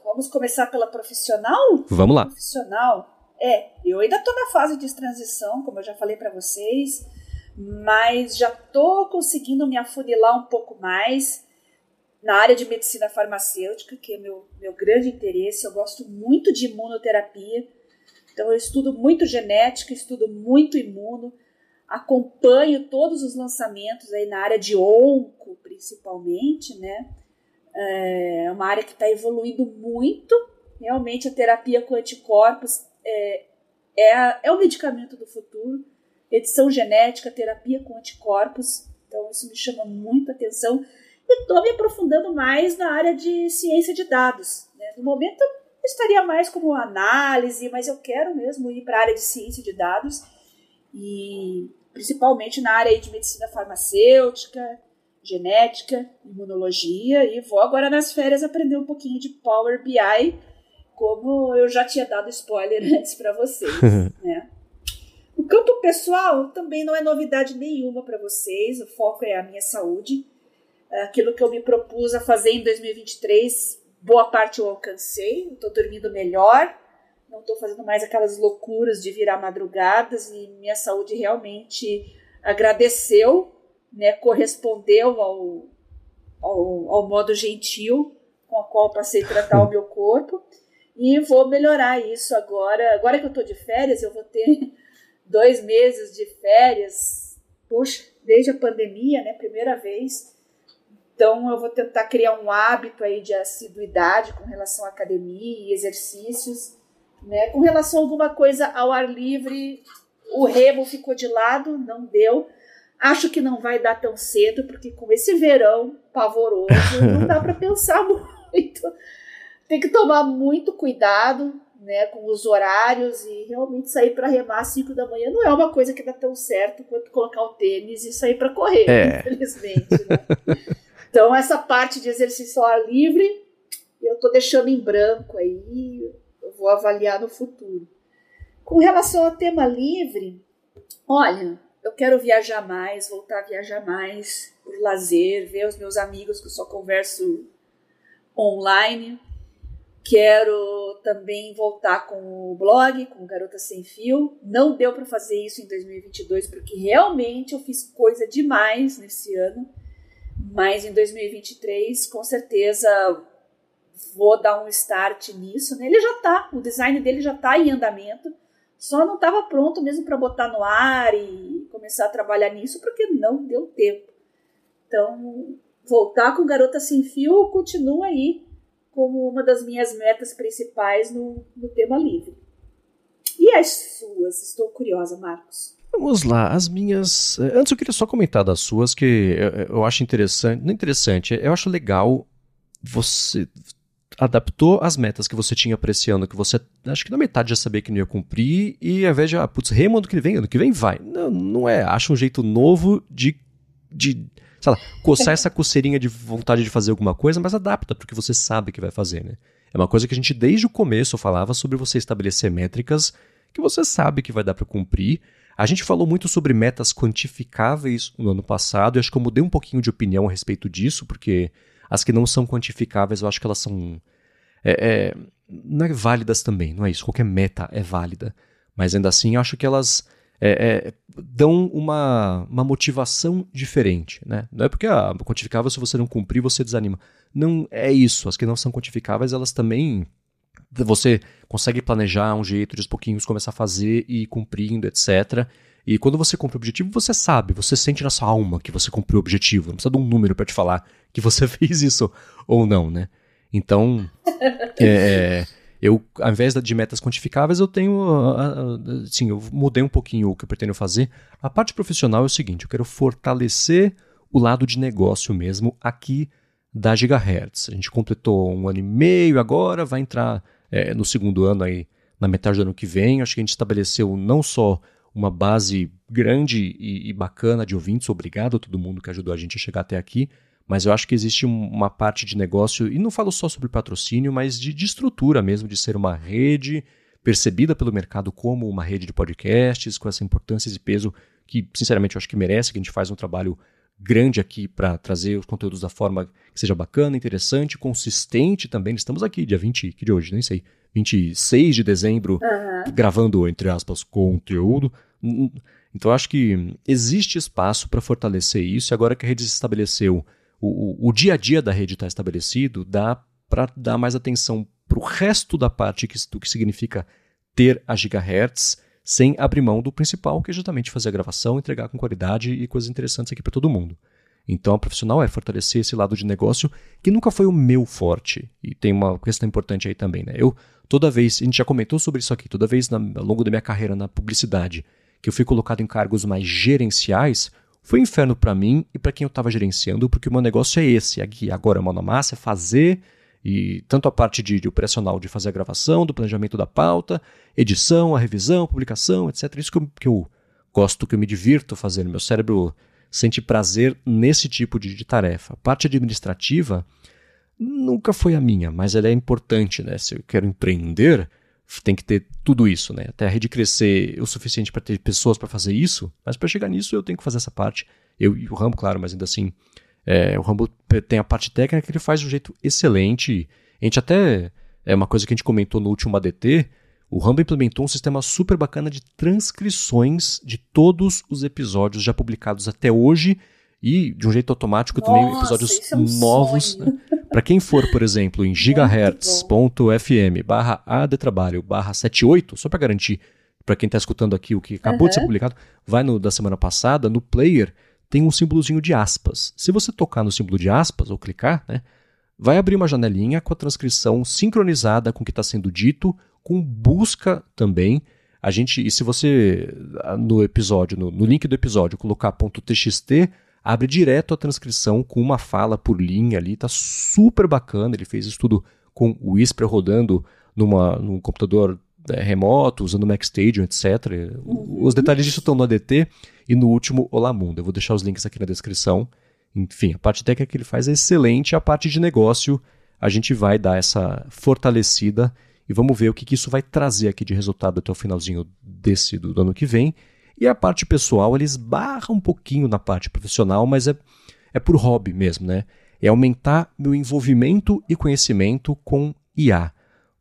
vamos começar pela profissional? Vamos lá. Profissional. É, eu ainda estou na fase de transição, como eu já falei para vocês, mas já estou conseguindo me afunilar um pouco mais na área de medicina farmacêutica, que é meu, meu grande interesse. Eu gosto muito de imunoterapia, então eu estudo muito genética, estudo muito imuno, acompanho todos os lançamentos aí na área de onco, principalmente, né? É uma área que está evoluindo muito. Realmente a terapia com anticorpos é, é, é o medicamento do futuro. Edição genética, terapia com anticorpos. Então isso me chama muito atenção. E estou me aprofundando mais na área de ciência de dados. Né? No momento eu estaria mais como análise, mas eu quero mesmo ir para a área de ciência de dados e principalmente na área de medicina farmacêutica, genética, imunologia e vou agora nas férias aprender um pouquinho de Power BI, como eu já tinha dado spoiler antes para vocês, né? O campo pessoal também não é novidade nenhuma para vocês, o foco é a minha saúde. Aquilo que eu me propus a fazer em 2023, boa parte eu alcancei, estou dormindo melhor, não estou fazendo mais aquelas loucuras de virar madrugadas e minha saúde realmente agradeceu né, correspondeu ao, ao, ao modo gentil com a qual passei a tratar o meu corpo. E vou melhorar isso agora. Agora que eu estou de férias, eu vou ter dois meses de férias. Poxa, desde a pandemia, né? Primeira vez. Então eu vou tentar criar um hábito aí de assiduidade com relação à academia e exercícios. Né? Com relação a alguma coisa ao ar livre, o remo ficou de lado, não deu. Acho que não vai dar tão cedo, porque com esse verão pavoroso, não dá para pensar muito. Tem que tomar muito cuidado né, com os horários e realmente sair para remar às 5 da manhã não é uma coisa que dá tão certo quanto colocar o tênis e sair para correr, é. infelizmente. Né? então, essa parte de exercício ao ar livre, eu estou deixando em branco aí, eu vou avaliar no futuro. Com relação ao tema livre, olha, eu quero viajar mais, voltar a viajar mais por lazer, ver os meus amigos que eu só converso online. Quero também voltar com o blog, com Garota Sem Fio. Não deu para fazer isso em 2022 porque realmente eu fiz coisa demais nesse ano. Mas em 2023, com certeza, vou dar um start nisso. Né? Ele já está, o design dele já está em andamento. Só não estava pronto mesmo para botar no ar e começar a trabalhar nisso porque não deu tempo. Então, voltar com Garota Sem Fio continua aí como uma das minhas metas principais no, no tema livre. E as suas? Estou curiosa, Marcos. Vamos lá, as minhas. Eh, antes eu queria só comentar das suas, que eu, eu acho interessante. Não interessante, eu acho legal você adaptou as metas que você tinha para esse ano, que você acho que na metade já sabia que não ia cumprir, e ao invés de, ah, putz, remo ano que vem, ano que vem vai. Não, não é. Acha um jeito novo de, de sei lá, coçar essa coceirinha de vontade de fazer alguma coisa, mas adapta porque você sabe que vai fazer, né? É uma coisa que a gente desde o começo falava sobre você estabelecer métricas que você sabe que vai dar para cumprir. A gente falou muito sobre metas quantificáveis no ano passado, e acho que eu mudei um pouquinho de opinião a respeito disso, porque as que não são quantificáveis, eu acho que elas são. É, é, não é válidas também, não é isso. Qualquer meta é válida. Mas ainda assim, acho que elas é, é, dão uma, uma motivação diferente. Né? Não é porque ah, quantificável, se você não cumprir, você desanima. Não é isso. As que não são quantificáveis, elas também. Você consegue planejar um jeito de aos pouquinhos começar a fazer e ir cumprindo, etc. E quando você cumpre o objetivo, você sabe, você sente na sua alma que você cumpriu o objetivo. Não precisa de um número para te falar que você fez isso ou não, né? Então, é, eu, ao invés de metas quantificáveis, eu tenho. Sim, eu mudei um pouquinho o que eu pretendo fazer. A parte profissional é o seguinte: eu quero fortalecer o lado de negócio mesmo aqui da Gigahertz. A gente completou um ano e meio agora, vai entrar é, no segundo ano aí, na metade do ano que vem. Acho que a gente estabeleceu não só uma base grande e, e bacana de ouvintes, obrigado a todo mundo que ajudou a gente a chegar até aqui, mas eu acho que existe uma parte de negócio, e não falo só sobre patrocínio, mas de, de estrutura mesmo, de ser uma rede percebida pelo mercado como uma rede de podcasts, com essa importância e peso que, sinceramente, eu acho que merece, que a gente faz um trabalho grande aqui para trazer os conteúdos da forma que seja bacana, interessante, consistente também. Estamos aqui, dia 20, que de hoje, nem sei, 26 de dezembro, uhum. gravando, entre aspas, conteúdo. Então, acho que existe espaço para fortalecer isso, e agora que a rede se estabeleceu, o, o, o dia a dia da rede está estabelecido, dá para dar mais atenção para o resto da parte que, do que significa ter a gigahertz, sem abrir mão do principal, que é justamente fazer a gravação, entregar com qualidade e coisas interessantes aqui para todo mundo. Então, a profissional é fortalecer esse lado de negócio que nunca foi o meu forte. E tem uma questão importante aí também, né? Eu, toda vez, a gente já comentou sobre isso aqui, toda vez na, ao longo da minha carreira na publicidade, que eu fui colocado em cargos mais gerenciais, foi um inferno para mim e para quem eu estava gerenciando, porque o meu negócio é esse, aqui agora, mão na massa, é fazer e tanto a parte de, de, operacional de fazer a gravação, do planejamento da pauta, edição, a revisão, publicação, etc. Isso que eu, que eu gosto, que eu me divirto fazendo. Meu cérebro sente prazer nesse tipo de, de tarefa. A parte administrativa nunca foi a minha, mas ela é importante, né? Se eu quero empreender, tem que ter tudo isso, né? Até a rede crescer o suficiente para ter pessoas para fazer isso, mas para chegar nisso eu tenho que fazer essa parte. Eu e o Rambo, claro, mas ainda assim é, o Rambo tem a parte técnica que ele faz de um jeito excelente. A gente até. É uma coisa que a gente comentou no último ADT. O Rambo implementou um sistema super bacana de transcrições de todos os episódios já publicados até hoje e de um jeito automático Nossa, também episódios é um novos. Né? Para quem for, por exemplo, em gigahertz.fm barra adtrabalho barra 78, só para garantir para quem está escutando aqui o que acabou uhum. de ser publicado, vai no da semana passada, no player, tem um símbolozinho de aspas. Se você tocar no símbolo de aspas ou clicar, né, vai abrir uma janelinha com a transcrição sincronizada com o que está sendo dito, com busca também. A gente, e se você no episódio, no, no link do episódio, colocar .txt, abre direto a transcrição com uma fala por linha ali, tá super bacana. Ele fez isso tudo com o Whisper rodando numa, num computador é, remoto, usando o Macstation, etc. Uhum. Os detalhes disso estão no ADT e no último Olá Mundo. Eu vou deixar os links aqui na descrição. Enfim, a parte técnica que ele faz é excelente, a parte de negócio a gente vai dar essa fortalecida e vamos ver o que, que isso vai trazer aqui de resultado até o finalzinho desse do ano que vem. E a parte pessoal, ele esbarra um pouquinho na parte profissional, mas é, é por hobby mesmo, né? É aumentar meu envolvimento e conhecimento com IA,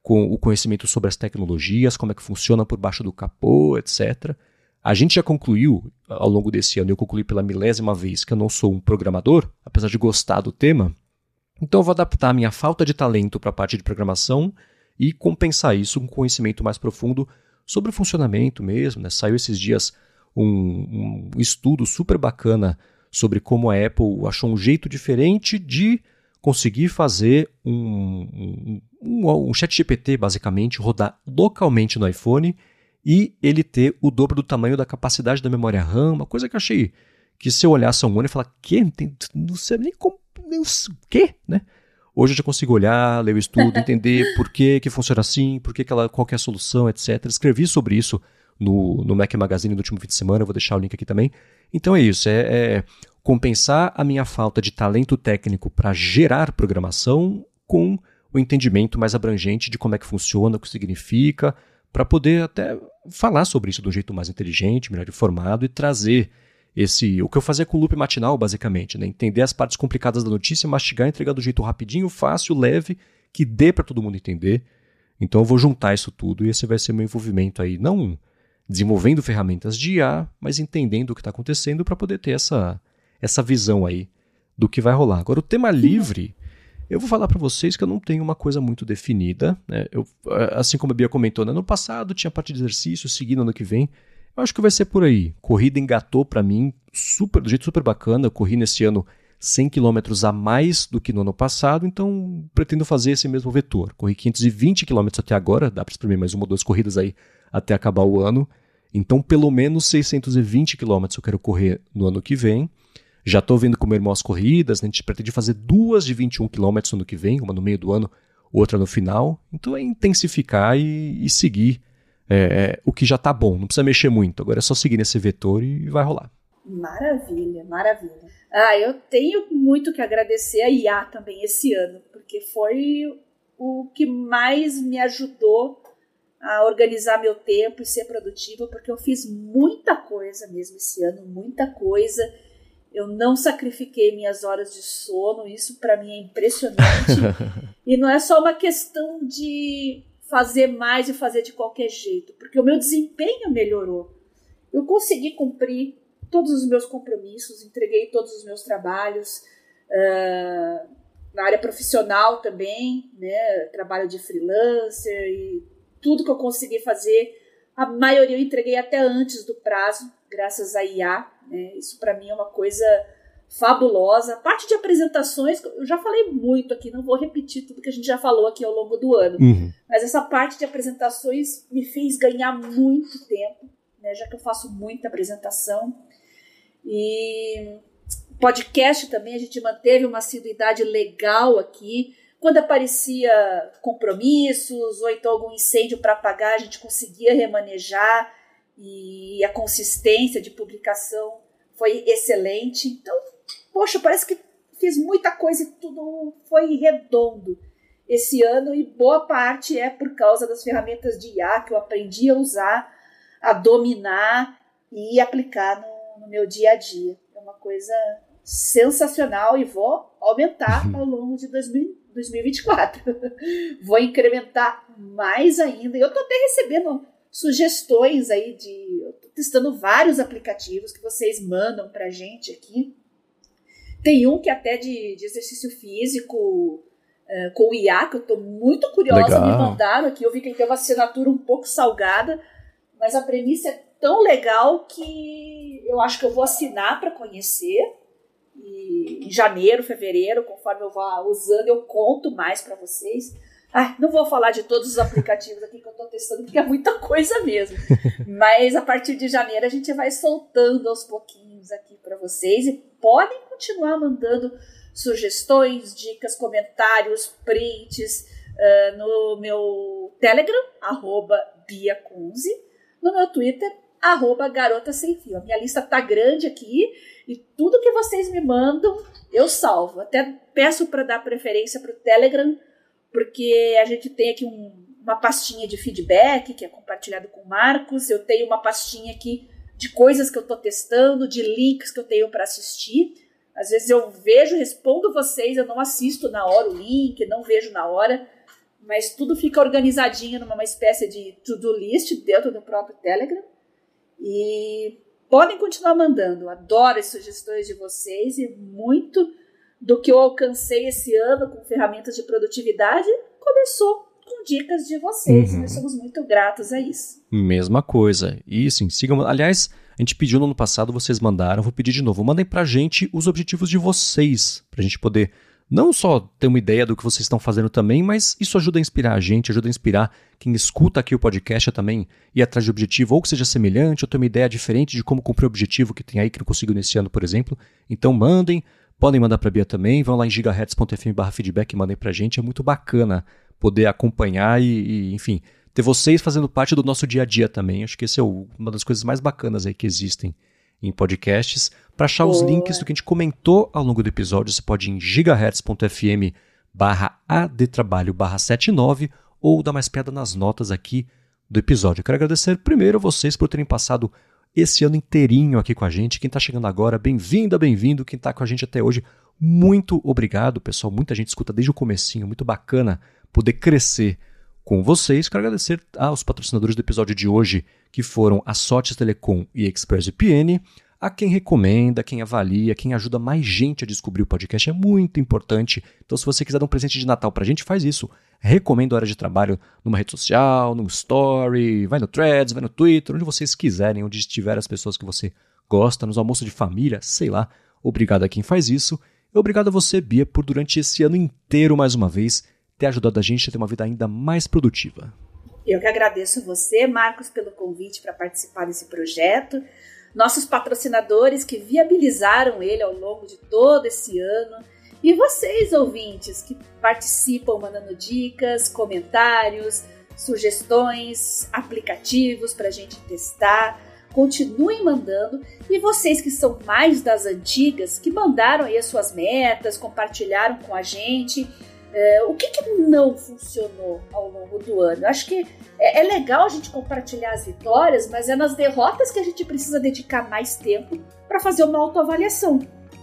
com o conhecimento sobre as tecnologias, como é que funciona por baixo do capô, etc. A gente já concluiu, ao longo desse ano, eu concluí pela milésima vez que eu não sou um programador, apesar de gostar do tema. Então eu vou adaptar a minha falta de talento para a parte de programação e compensar isso com conhecimento mais profundo sobre o funcionamento mesmo. Né? Saiu esses dias um, um estudo super bacana sobre como a Apple achou um jeito diferente de conseguir fazer um, um, um, um chat GPT, basicamente, rodar localmente no iPhone e ele ter o dobro do tamanho da capacidade da memória RAM, uma coisa que eu achei que se eu olhasse um ano e falar, que? Não sei nem como, nem o quê, né? Hoje eu já consigo olhar, ler o estudo, entender por que, que funciona assim, por que, que ela, qual que é a solução, etc. Escrevi sobre isso no, no Mac Magazine do último fim de semana, vou deixar o link aqui também. Então é isso, é, é compensar a minha falta de talento técnico para gerar programação com o entendimento mais abrangente de como é que funciona, o que significa, para poder até falar sobre isso de um jeito mais inteligente, melhor informado e trazer esse o que eu fazia com o loop matinal basicamente, né? entender as partes complicadas da notícia, mastigar, entregar do jeito rapidinho, fácil, leve, que dê para todo mundo entender. Então eu vou juntar isso tudo e esse vai ser meu envolvimento aí, não desenvolvendo ferramentas de IA, mas entendendo o que está acontecendo para poder ter essa essa visão aí do que vai rolar. Agora o tema livre eu vou falar para vocês que eu não tenho uma coisa muito definida. Né? Eu, assim como a Bia comentou, no ano passado tinha parte de exercício, seguindo ano que vem. Eu acho que vai ser por aí. Corrida engatou para mim super, do jeito super bacana. Eu corri nesse ano 100 km a mais do que no ano passado, então pretendo fazer esse mesmo vetor. Corri 520 km até agora, dá para exprimir mais uma ou duas corridas aí até acabar o ano. Então, pelo menos 620 km eu quero correr no ano que vem. Já estou vendo com meu irmão as corridas, né? a gente pretende fazer duas de 21 km no ano que vem, uma no meio do ano, outra no final. Então é intensificar e, e seguir é, é, o que já está bom, não precisa mexer muito. Agora é só seguir nesse vetor e vai rolar. Maravilha, maravilha. Ah, eu tenho muito que agradecer a IA também esse ano, porque foi o que mais me ajudou a organizar meu tempo e ser produtiva, porque eu fiz muita coisa mesmo esse ano, muita coisa. Eu não sacrifiquei minhas horas de sono, isso para mim é impressionante. e não é só uma questão de fazer mais e fazer de qualquer jeito, porque o meu desempenho melhorou. Eu consegui cumprir todos os meus compromissos, entreguei todos os meus trabalhos. Uh, na área profissional também, né? Trabalho de freelancer e tudo que eu consegui fazer, a maioria eu entreguei até antes do prazo, graças a IA. Né? Isso para mim é uma coisa fabulosa. A parte de apresentações, eu já falei muito aqui, não vou repetir tudo que a gente já falou aqui ao longo do ano. Uhum. Mas essa parte de apresentações me fez ganhar muito tempo, né? já que eu faço muita apresentação. E podcast também, a gente manteve uma assiduidade legal aqui. Quando aparecia compromissos ou então algum incêndio para apagar, a gente conseguia remanejar e a consistência de publicação foi excelente. Então, poxa, parece que fiz muita coisa e tudo foi redondo esse ano e boa parte é por causa das ferramentas de IA que eu aprendi a usar, a dominar e aplicar no, no meu dia a dia. É uma coisa sensacional e vou aumentar ao longo de 2000, 2024. vou incrementar mais ainda. Eu estou até recebendo sugestões aí de. Eu tô testando vários aplicativos que vocês mandam pra gente aqui. Tem um que é até de, de exercício físico uh, com o IA, que eu estou muito curiosa, Legal. me mandaram aqui. Eu vi que ele tem uma assinatura um pouco salgada, mas a premissa é tão legal que eu acho que eu vou assinar para conhecer e em janeiro, fevereiro, conforme eu vá usando, eu conto mais para vocês. Ah, não vou falar de todos os aplicativos aqui que eu estou testando, porque é muita coisa mesmo. Mas a partir de janeiro a gente vai soltando aos pouquinhos aqui para vocês e podem continuar mandando sugestões, dicas, comentários, prints uh, no meu Telegram, arroba BiaCunze, no meu Twitter, arroba Garota Sem Fio. A minha lista tá grande aqui e tudo que vocês me mandam, eu salvo. Até peço para dar preferência para o Telegram, porque a gente tem aqui um, uma pastinha de feedback que é compartilhado com o Marcos. Eu tenho uma pastinha aqui de coisas que eu estou testando, de links que eu tenho para assistir. Às vezes eu vejo, respondo vocês, eu não assisto na hora o link, não vejo na hora, mas tudo fica organizadinho numa espécie de to-do list dentro do próprio Telegram. E podem continuar mandando. Adoro as sugestões de vocês e muito do que eu alcancei esse ano com ferramentas de produtividade começou com dicas de vocês. Uhum. Nós somos muito gratos a isso. Mesma coisa. E sim, sigam. Aliás, a gente pediu no ano passado, vocês mandaram, vou pedir de novo. Mandem pra gente os objetivos de vocês, pra gente poder não só ter uma ideia do que vocês estão fazendo também, mas isso ajuda a inspirar a gente, ajuda a inspirar quem escuta aqui o podcast a também ir atrás de objetivo, ou que seja semelhante, ou ter uma ideia diferente de como cumprir o objetivo que tem aí que não conseguiu nesse ano, por exemplo. Então mandem, podem mandar para a Bia também, vão lá em gigahertz.fm feedback e mandem para a gente, é muito bacana poder acompanhar e, e, enfim, ter vocês fazendo parte do nosso dia a dia também. Acho que esse é uma das coisas mais bacanas aí que existem em podcasts. Para achar Boa. os links do que a gente comentou ao longo do episódio, você pode ir em gigahertz.fm barra adtrabalho barra 79 ou dar mais pedra nas notas aqui do episódio. Eu quero agradecer primeiro a vocês por terem passado esse ano inteirinho aqui com a gente. Quem está chegando agora, bem-vinda, bem-vindo. Quem está com a gente até hoje, muito obrigado, pessoal. Muita gente escuta desde o comecinho, muito bacana poder crescer com vocês. Quero agradecer aos patrocinadores do episódio de hoje, que foram a Sotes Telecom e ExpressVPN, a quem recomenda, quem avalia, quem ajuda mais gente a descobrir o podcast. É muito importante. Então, se você quiser dar um presente de Natal pra gente, faz isso. Recomenda a hora de trabalho numa rede social, num story, vai no Threads, vai no Twitter, onde vocês quiserem, onde estiver as pessoas que você gosta, nos almoços de família, sei lá. Obrigado a quem faz isso. E obrigado a você, Bia, por durante esse ano inteiro, mais uma vez, ter ajudado a gente a ter uma vida ainda mais produtiva. Eu que agradeço você, Marcos, pelo convite para participar desse projeto. nossos patrocinadores que viabilizaram ele ao longo de todo esse ano. E vocês, ouvintes, que participam mandando dicas, comentários, sugestões, aplicativos para a gente testar. Continuem mandando. E vocês que são mais das antigas, que mandaram aí as suas metas, compartilharam com a gente. É, o que, que, não funcionou ao longo do ano? Eu acho que é, é, legal a gente compartilhar as vitórias, mas é nas derrotas que a gente precisa dedicar mais tempo para fazer uma autoavaliação,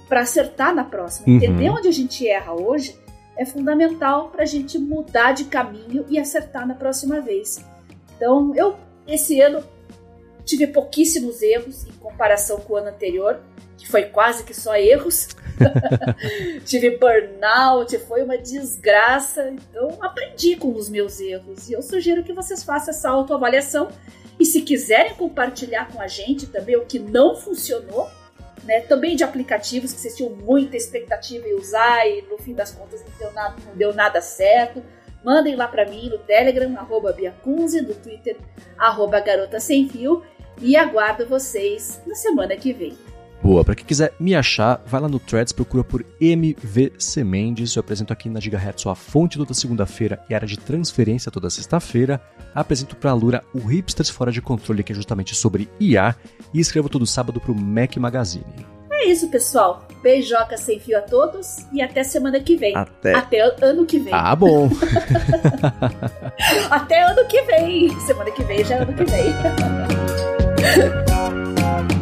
para acertar na próxima. Uhum. Entender onde a gente erra hoje é fundamental para a gente mudar de caminho e acertar na próxima vez. Então, eu esse ano tive pouquíssimos erros em comparação com o ano anterior, que foi quase que só erros. tive burnout, foi uma desgraça. Então, aprendi com os meus erros. E eu sugiro que vocês façam essa autoavaliação. E se quiserem compartilhar com a gente também o que não funcionou, né? Também de aplicativos que vocês tinham muita expectativa em usar e no fim das contas não deu nada, não deu nada certo. Mandem lá para mim no Telegram, arroba Biacunze, no Twitter, arroba Garota Sem Fio. E aguardo vocês na semana que vem. Boa, para quem quiser me achar, vai lá no Threads, procura por MVC Mendes. Eu apresento aqui na Gigahertz a fonte toda segunda-feira e área de transferência toda sexta-feira. Apresento para a Lura o Hipsters Fora de Controle, que é justamente sobre IA. E escrevo todo sábado para o Mac Magazine. É isso, pessoal. Beijoca sem fio a todos e até semana que vem. Até, até ano que vem. Ah, bom. até ano que vem. Semana que vem já é ano que vem.